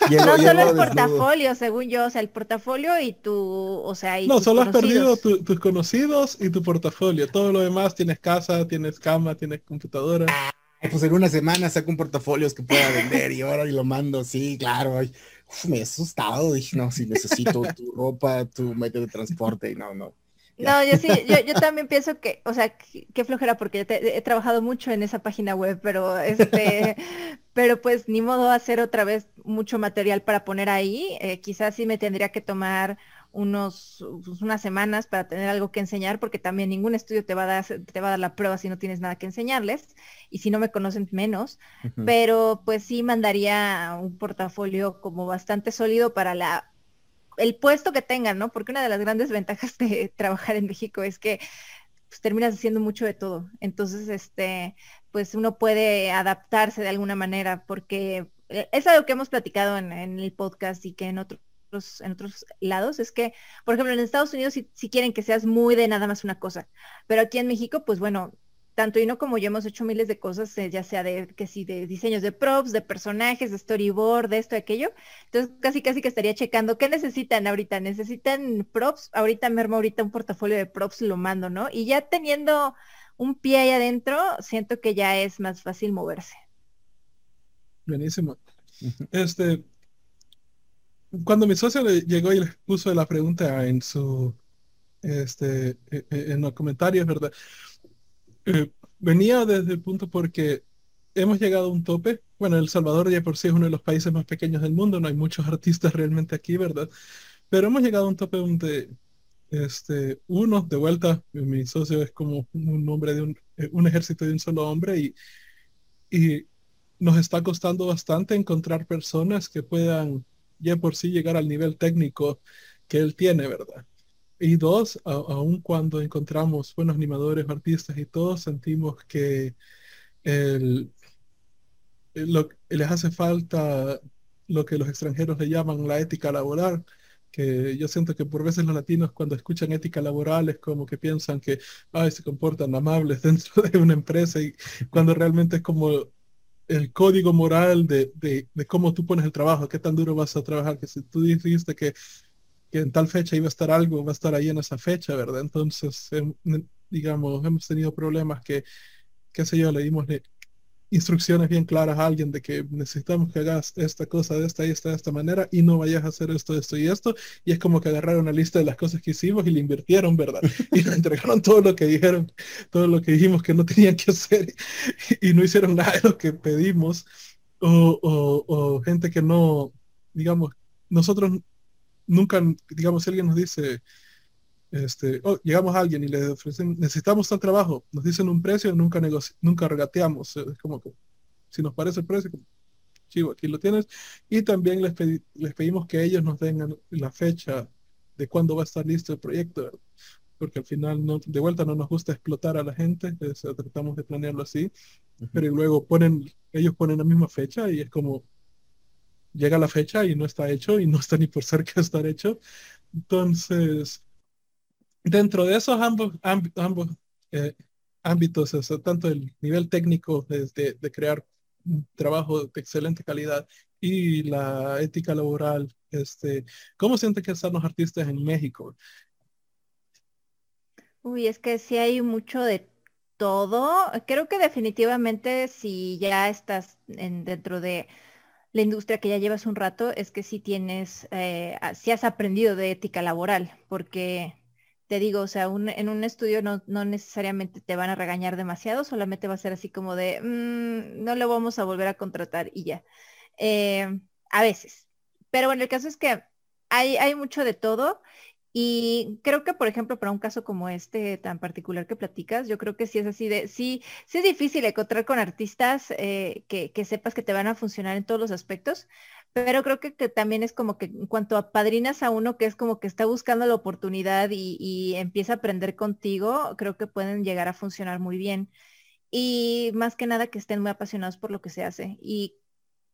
No solo el portafolio, según yo, o sea, el portafolio y tu, o sea, y No, solo has perdido tus conocidos y tu portafolio. Todo lo demás, tienes casa, tienes cama, tienes computadora. pues en una semana saco un portafolio que pueda vender y ahora y lo mando, sí, claro. me he asustado, dije, no, si necesito tu ropa, tu medio de transporte, y no, no. No, yo sí, yo, también pienso que, o sea, qué flojera porque he trabajado mucho en esa página web, pero este, pero pues ni modo hacer otra vez mucho material para poner ahí. Eh, quizás sí me tendría que tomar unos pues, unas semanas para tener algo que enseñar, porque también ningún estudio te va a dar, te va a dar la prueba si no tienes nada que enseñarles, y si no me conocen menos, pero pues sí mandaría un portafolio como bastante sólido para la el puesto que tengan, ¿no? Porque una de las grandes ventajas de trabajar en México es que pues, terminas haciendo mucho de todo. Entonces, este, pues uno puede adaptarse de alguna manera, porque eh, es algo que hemos platicado en, el podcast y que en otros en otros lados es que, por ejemplo, en Estados Unidos si quieren que seas muy de nada más una cosa, pero aquí en México, pues bueno, tanto y no como yo hemos hecho miles de cosas, eh, ya sea de que sí, de diseños de props, de personajes, de storyboard, de esto, de aquello. Entonces casi casi que estaría checando qué necesitan ahorita. Necesitan props, ahorita me armo ahorita un portafolio de props, lo mando, ¿no? Y ya teniendo un pie ahí adentro, siento que ya es más fácil moverse. Buenísimo. Este, cuando mi socio le llegó y le puso la pregunta en su, este, e, e, en los comentarios, ¿verdad? Venía desde el punto porque hemos llegado a un tope. Bueno, El Salvador ya por sí es uno de los países más pequeños del mundo, no hay muchos artistas realmente aquí, ¿verdad? Pero hemos llegado a un tope donde este, uno, de vuelta, mi socio es como un hombre de un, eh, ejército de un solo hombre y, y nos está costando bastante encontrar personas que puedan ya por sí llegar al nivel técnico que él tiene, ¿verdad? Y dos, aun cuando encontramos buenos animadores, artistas y todos, sentimos que el, les hace falta lo que los extranjeros le llaman la ética laboral, que yo siento que por veces los latinos cuando escuchan ética laboral es como que piensan que Ay, se comportan amables dentro de una empresa y cuando realmente es como el código moral de, de, de, cómo tú pones el trabajo, qué tan duro vas a trabajar, que si tú dijiste que que en tal fecha iba a estar algo, va a estar ahí en esa fecha, ¿verdad? Entonces, em, digamos, hemos tenido problemas que, qué sé yo, le dimos instrucciones bien claras a alguien de que necesitamos que hagas esta cosa de esta y esta de esta manera y no vayas a hacer esto, esto y esto. Y es como que agarraron una lista de las cosas que hicimos y le invirtieron, ¿verdad? Y le entregaron todo lo que dijeron, todo lo que dijimos que no tenían que hacer y, no hicieron nada de lo que pedimos. O, o, o gente que no, digamos, nosotros nunca, digamos, si alguien nos dice, este, oh, llegamos a alguien y le ofrecen, necesitamos tal trabajo, nos dicen un precio, nunca nunca regateamos, es como que si nos parece el precio, chivo, aquí lo tienes, y también les, les pedimos que ellos nos den la fecha de cuándo va a estar listo el proyecto, porque al final no, de vuelta no nos gusta explotar a la gente, tratamos de planearlo así, pero luego ponen, ellos ponen la misma fecha y es como, llega la fecha y no está hecho y no está ni por cerca de estar hecho. Entonces, dentro de esos ambos, ambos eh, ámbitos, tanto el nivel técnico de, crear un trabajo de excelente calidad y la ética laboral, este, ¿cómo sienten que están los artistas en México? Uy, es que sí hay mucho de todo. Creo que definitivamente si ya estás en, dentro de la industria que ya llevas un rato, es que sí tienes, eh, si has aprendido de ética laboral, porque te digo, o sea, en un estudio no, necesariamente te van a regañar demasiado, solamente va a ser así como de, mm, no lo vamos a volver a contratar y ya. Eh, a veces. Pero bueno, el caso es que hay, hay mucho de todo y creo que, por ejemplo, para un caso como este tan particular que platicas, yo creo que sí es así de, sí, sí es difícil encontrar con artistas eh, que, sepas que te van a funcionar en todos los aspectos, pero creo que, también es como que en cuanto a padrinas a uno que es como que está buscando la oportunidad y, y empieza a aprender contigo, creo que pueden llegar a funcionar muy bien. Y más que nada que estén muy apasionados por lo que se hace. Y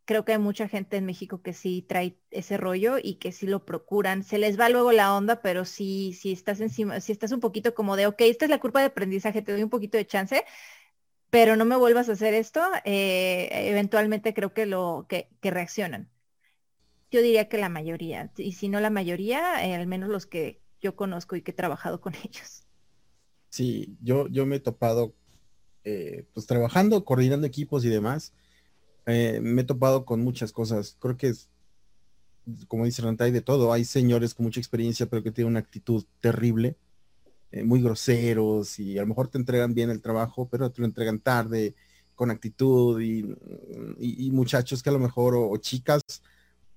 creo que hay mucha gente en México que sí trae ese rollo y que sí lo procuran. Se les va luego la onda, pero sí, si estás encima, si estás un poquito como de, ok, esta es la curva de aprendizaje, te doy un poquito de chance, pero no me vuelvas a hacer esto, eh, eventualmente creo que lo que, reaccionan. Yo diría que la mayoría, y si no la mayoría, eh, al menos los que yo conozco y que he trabajado con ellos. Sí, yo, yo me he topado, eh, pues trabajando, coordinando equipos y demás eh, me he topado con muchas cosas. Creo que es, como dice Ranta, hay de todo. Hay señores con mucha experiencia, pero que tienen una actitud terrible, eh, muy groseros y a lo mejor te entregan bien el trabajo, pero te lo entregan tarde, con actitud y, muchachos que a lo mejor, o, chicas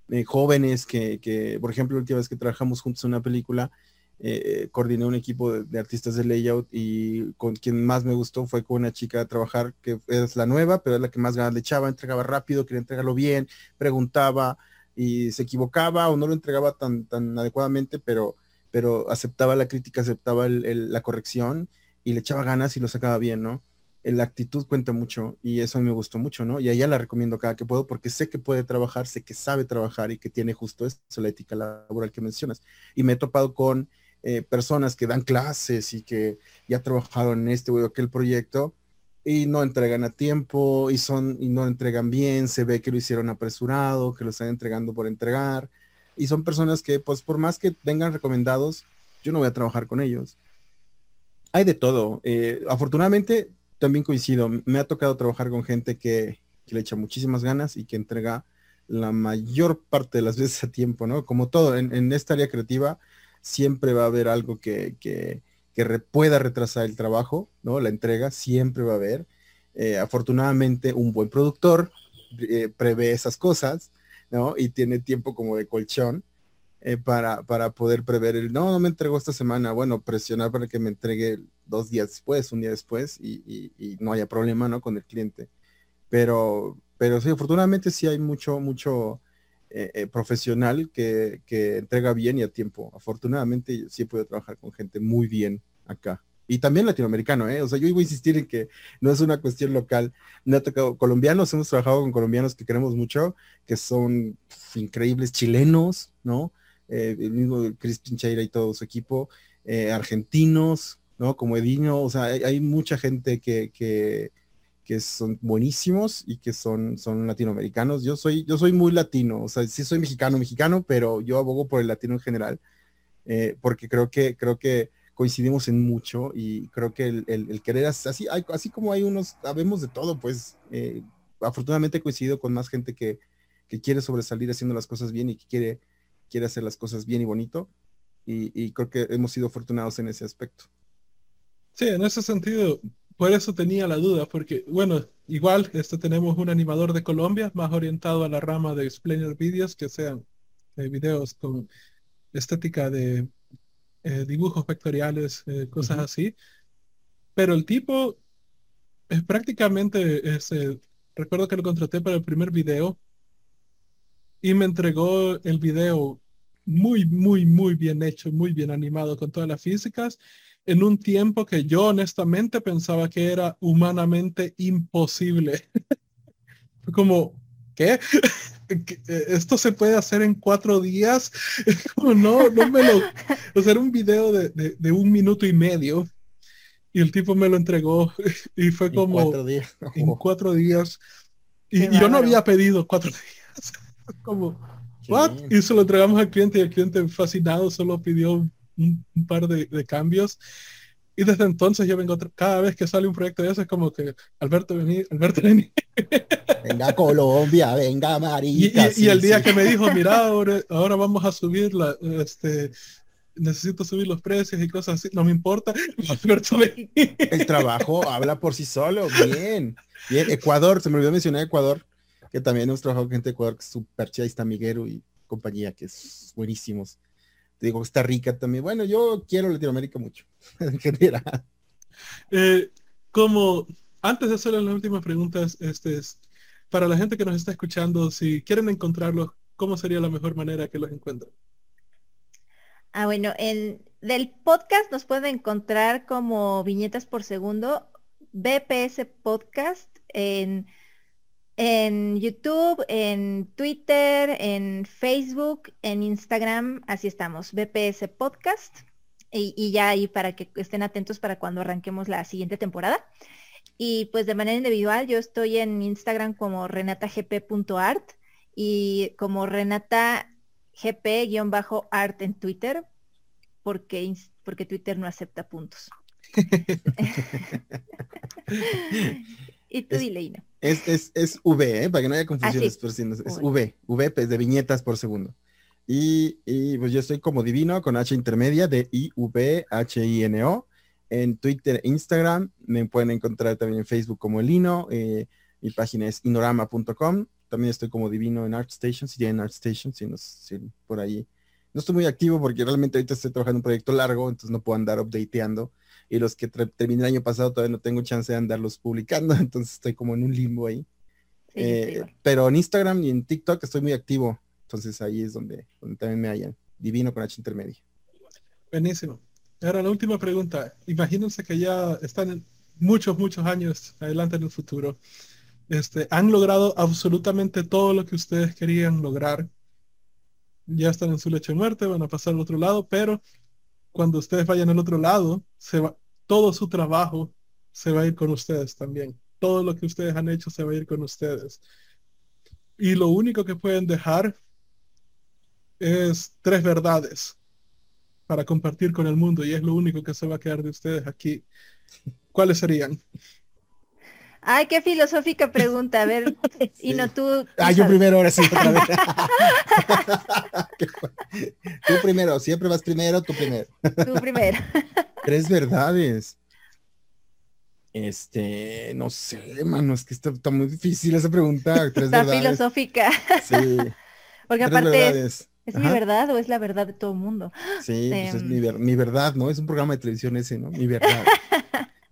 eh, jóvenes que, que, por ejemplo, la última vez que trabajamos juntos en una película, eh, coordiné un equipo de, artistas de layout y con quien más me gustó fue con una chica a trabajar que es la nueva, pero es la que más ganas le echaba, entregaba rápido, quería entregarlo bien, preguntaba y se equivocaba o no lo entregaba tan, tan adecuadamente, pero, pero aceptaba la crítica, aceptaba la corrección y le echaba ganas y lo sacaba bien, ¿no? La actitud cuenta mucho y eso a mí me gustó mucho, ¿no? Y a ella la recomiendo cada que puedo porque sé que puede trabajar, sé que sabe trabajar y que tiene justo eso, la ética laboral que mencionas. Y me he topado con eh, personas que dan clases y que ya trabajaron en este o aquel proyecto y no entregan a tiempo y son y no entregan bien, se ve que lo hicieron apresurado, que lo están entregando por entregar y son personas que pues por más que vengan recomendados, yo no voy a trabajar con ellos. Hay de todo. Eh, afortunadamente también coincido, me ha tocado trabajar con gente que, le echa muchísimas ganas y que entrega la mayor parte de las veces a tiempo, ¿no? Como todo, en, en esta área creativa siempre va a haber algo que, que, pueda retrasar el trabajo, ¿no? La entrega siempre va a haber. Eh, afortunadamente, un buen productor eh, prevé esas cosas, ¿no? Y tiene tiempo como de colchón eh, para, para poder prever el, no, no me entregó esta semana, bueno, presionar para que me entregue dos días después, un día después, y, y no haya problema, ¿no? Con el cliente. Pero, pero sí, afortunadamente sí hay mucho, mucho, eh, eh, profesional que, entrega bien y a tiempo. Afortunadamente sí puedo trabajar con gente muy bien acá. Y también latinoamericano, ¿eh? O sea, yo iba a insistir en que no es una cuestión local. Me ha tocado colombianos, hemos trabajado con colombianos que queremos mucho, que son increíbles chilenos, ¿no? Eh, el mismo Chris Pincheira y todo su equipo, argentinos, ¿no? Como Edino, o sea, hay, mucha gente que, que, que son buenísimos y que son, son latinoamericanos. Yo soy, yo soy muy latino, o sea, sí soy mexicano, mexicano, pero yo abogo por el latino en general, eh, porque creo que, creo que coincidimos en mucho y creo que el, el, querer así, así como hay unos, sabemos de todo, pues eh, afortunadamente he coincidido con más gente que, que, quiere sobresalir haciendo las cosas bien y que quiere, quiere hacer las cosas bien y bonito. Y creo que hemos sido afortunados en ese aspecto. Sí, en ese sentido, por eso tenía la duda, porque, bueno, igual este, tenemos un animador de Colombia más orientado a la rama de explainer videos, que sean eh, videos con estética de eh, dibujos vectoriales, eh, cosas así. Pero el tipo es prácticamente, ese, recuerdo que lo contraté para el primer video y me entregó el video muy, muy, muy bien hecho, muy bien animado con todas las físicas en un tiempo que yo honestamente pensaba que era humanamente imposible. como, ¿qué? Eh, esto se puede hacer en cuatro días. no, no me lo. O sea, era un video de, un minuto y medio. Y el tipo me lo entregó y fue como cuatro días. en cuatro días. Y, yo no había pedido cuatro días. como, ¿what? Y se lo entregamos al cliente y el cliente fascinado solo pidió un, par de, cambios. Y desde entonces yo vengo, cada vez que sale un proyecto de eso es como que, Alberto, vení, Alberto, vení. Venga Colombia, venga María. Y, el día que me dijo, mira, ahora, vamos a subir la, este, necesito subir los precios y cosas así, no me importa. El trabajo habla por sí solo, bien. Bien, Ecuador, se me olvidó mencionar Ecuador, que también hemos trabajado con gente de Ecuador, que es súper chida, está Miguero y compañía, que es buenísimos digo, está rica también. Bueno, yo quiero Latinoamérica mucho, en general. Eh, como antes de hacerle las últimas preguntas, este es, para la gente que nos está escuchando, si quieren encontrarlos, ¿cómo sería la mejor manera que los encuentren? Ah, bueno, en del podcast nos pueden encontrar como viñetas por segundo, BPS Podcast en en YouTube, en Twitter, en Facebook, en Instagram, así estamos, BPS Podcast. Y, ya ahí para que estén atentos para cuando arranquemos la siguiente temporada. Y pues de manera individual, yo estoy en Instagram como renatagp.art y como renatagp-art en Twitter, porque, porque Twitter no acepta puntos. y tú dile, Ina. Es, es, es V, ¿eh? para que no haya confusiones, por si es V, V pues, de viñetas por segundo. Y, y, pues yo estoy como divino con H intermedia de I V H I N O en Twitter, e Instagram, me pueden encontrar también en Facebook como Elino, eh, mi página es inorama.com, también estoy como divino en ArtStation, si en ArtStation, si, no, si por ahí. No estoy muy activo porque realmente ahorita estoy trabajando en un proyecto largo, entonces no puedo andar updateando y los que terminé el año pasado todavía no tengo chance de andarlos publicando, entonces estoy como en un limbo ahí. Eh, pero en Instagram y en TikTok estoy muy activo, entonces ahí es donde, donde también me hallan. Divino con H intermedio. Buenísimo. Ahora la última pregunta. Imagínense que ya están muchos, muchos años adelante en el futuro. Este, han logrado absolutamente todo lo que ustedes querían lograr. Ya están en su leche de muerte, van a pasar al otro lado, pero cuando ustedes vayan al otro lado, todo su trabajo se va a ir con ustedes también. Todo lo que ustedes han hecho se va a ir con ustedes. Y lo único que pueden dejar es tres verdades para compartir con el mundo y es lo único que se va a quedar de ustedes aquí. ¿Cuáles serían? Ay, qué filosófica pregunta. A ver, y no tú. Ah, yo primero, ahora sí, otra vez. tú primero, siempre vas primero, tú primero. Tú primero. Tres verdades. Este, no sé, mano, es que está, muy difícil esa pregunta. Tres está filosófica. Sí. Porque aparte es, mi verdad o es la verdad de todo el mundo? Sí, pues es mi, mi verdad, ¿no? Es un programa de televisión ese, ¿no? Mi verdad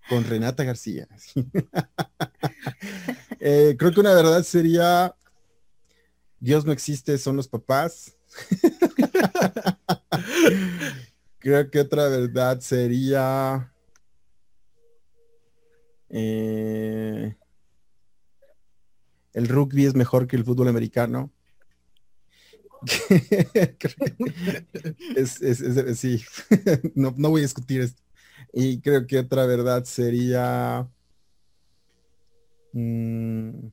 con Renata García. Eh, creo que una verdad sería, Dios no existe, son los papás. creo que otra verdad sería... Eh, el rugby es mejor que el fútbol americano. sí, no, no voy a discutir esto. Y creo que otra verdad sería... Mm,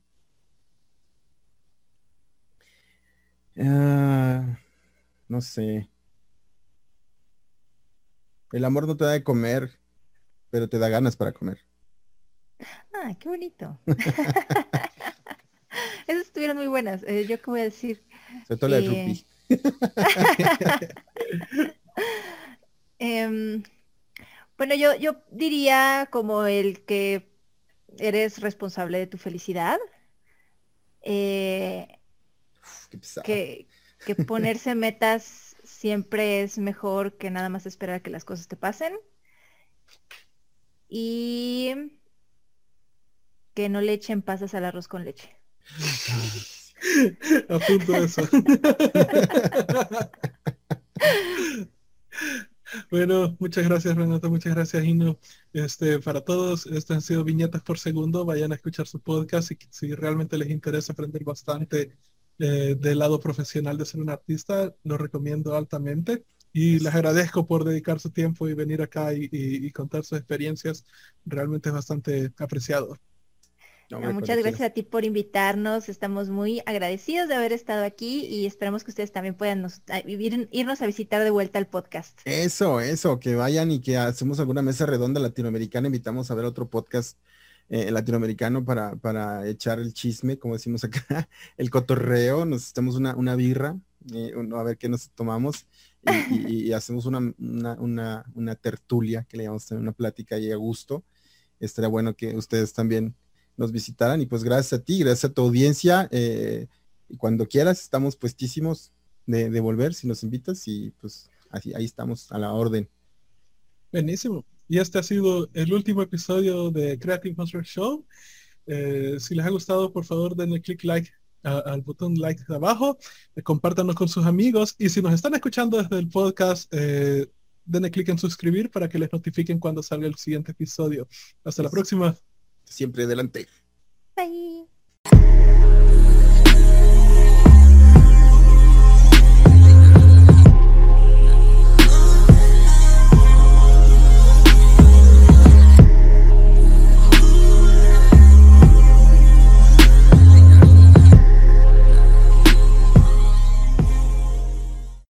ah, no sé. El amor no te da de comer, pero te da ganas para comer. Ah, qué bonito. Esas estuvieron muy buenas. Eh, yo qué voy a decir. Sobre todo la de eh, bueno, yo, yo diría como el que eres responsable de tu felicidad. Eh, que, que ponerse metas siempre es mejor que nada más esperar que las cosas te pasen. Y que no le echen pasas al arroz con leche. Apunto eso. Bueno, muchas gracias Renato, muchas gracias Ino. Este, para todos, estas han sido viñetas por segundo. Vayan a escuchar su podcast y si realmente les interesa aprender bastante eh, del lado profesional de ser un artista, lo recomiendo altamente. Y les agradezco por dedicar su tiempo y venir acá y contar sus experiencias. Realmente es bastante apreciado muchas gracias a ti por invitarnos. Estamos muy agradecidos de haber estado aquí y esperamos que ustedes también puedan irnos a visitar de vuelta al podcast. Eso, eso, que vayan y que hacemos alguna mesa redonda latinoamericana. Invitamos a ver otro podcast eh, latinoamericano para, para echar el chisme, como decimos acá, el cotorreo. Nos estamos una, una birra, eh, a ver qué nos tomamos. Y, hacemos una, una, una, tertulia que le llamamos una plática ahí a gusto. Estaría bueno que ustedes también nos visitaran. Y pues gracias a ti, gracias a tu audiencia. Eh, y cuando quieras, estamos puestísimos de, volver si nos invitas y pues así, ahí estamos a la orden. Buenísimo. Y este ha sido el último episodio de Creative Monster Show. Eh, si les ha gustado, por favor, denle click like al botón like de abajo, eh, compártanos con sus amigos y si nos están escuchando desde el podcast, denle click en suscribir para que les notifiquen cuando salga el siguiente episodio. Hasta la próxima siempre adelante. Bye.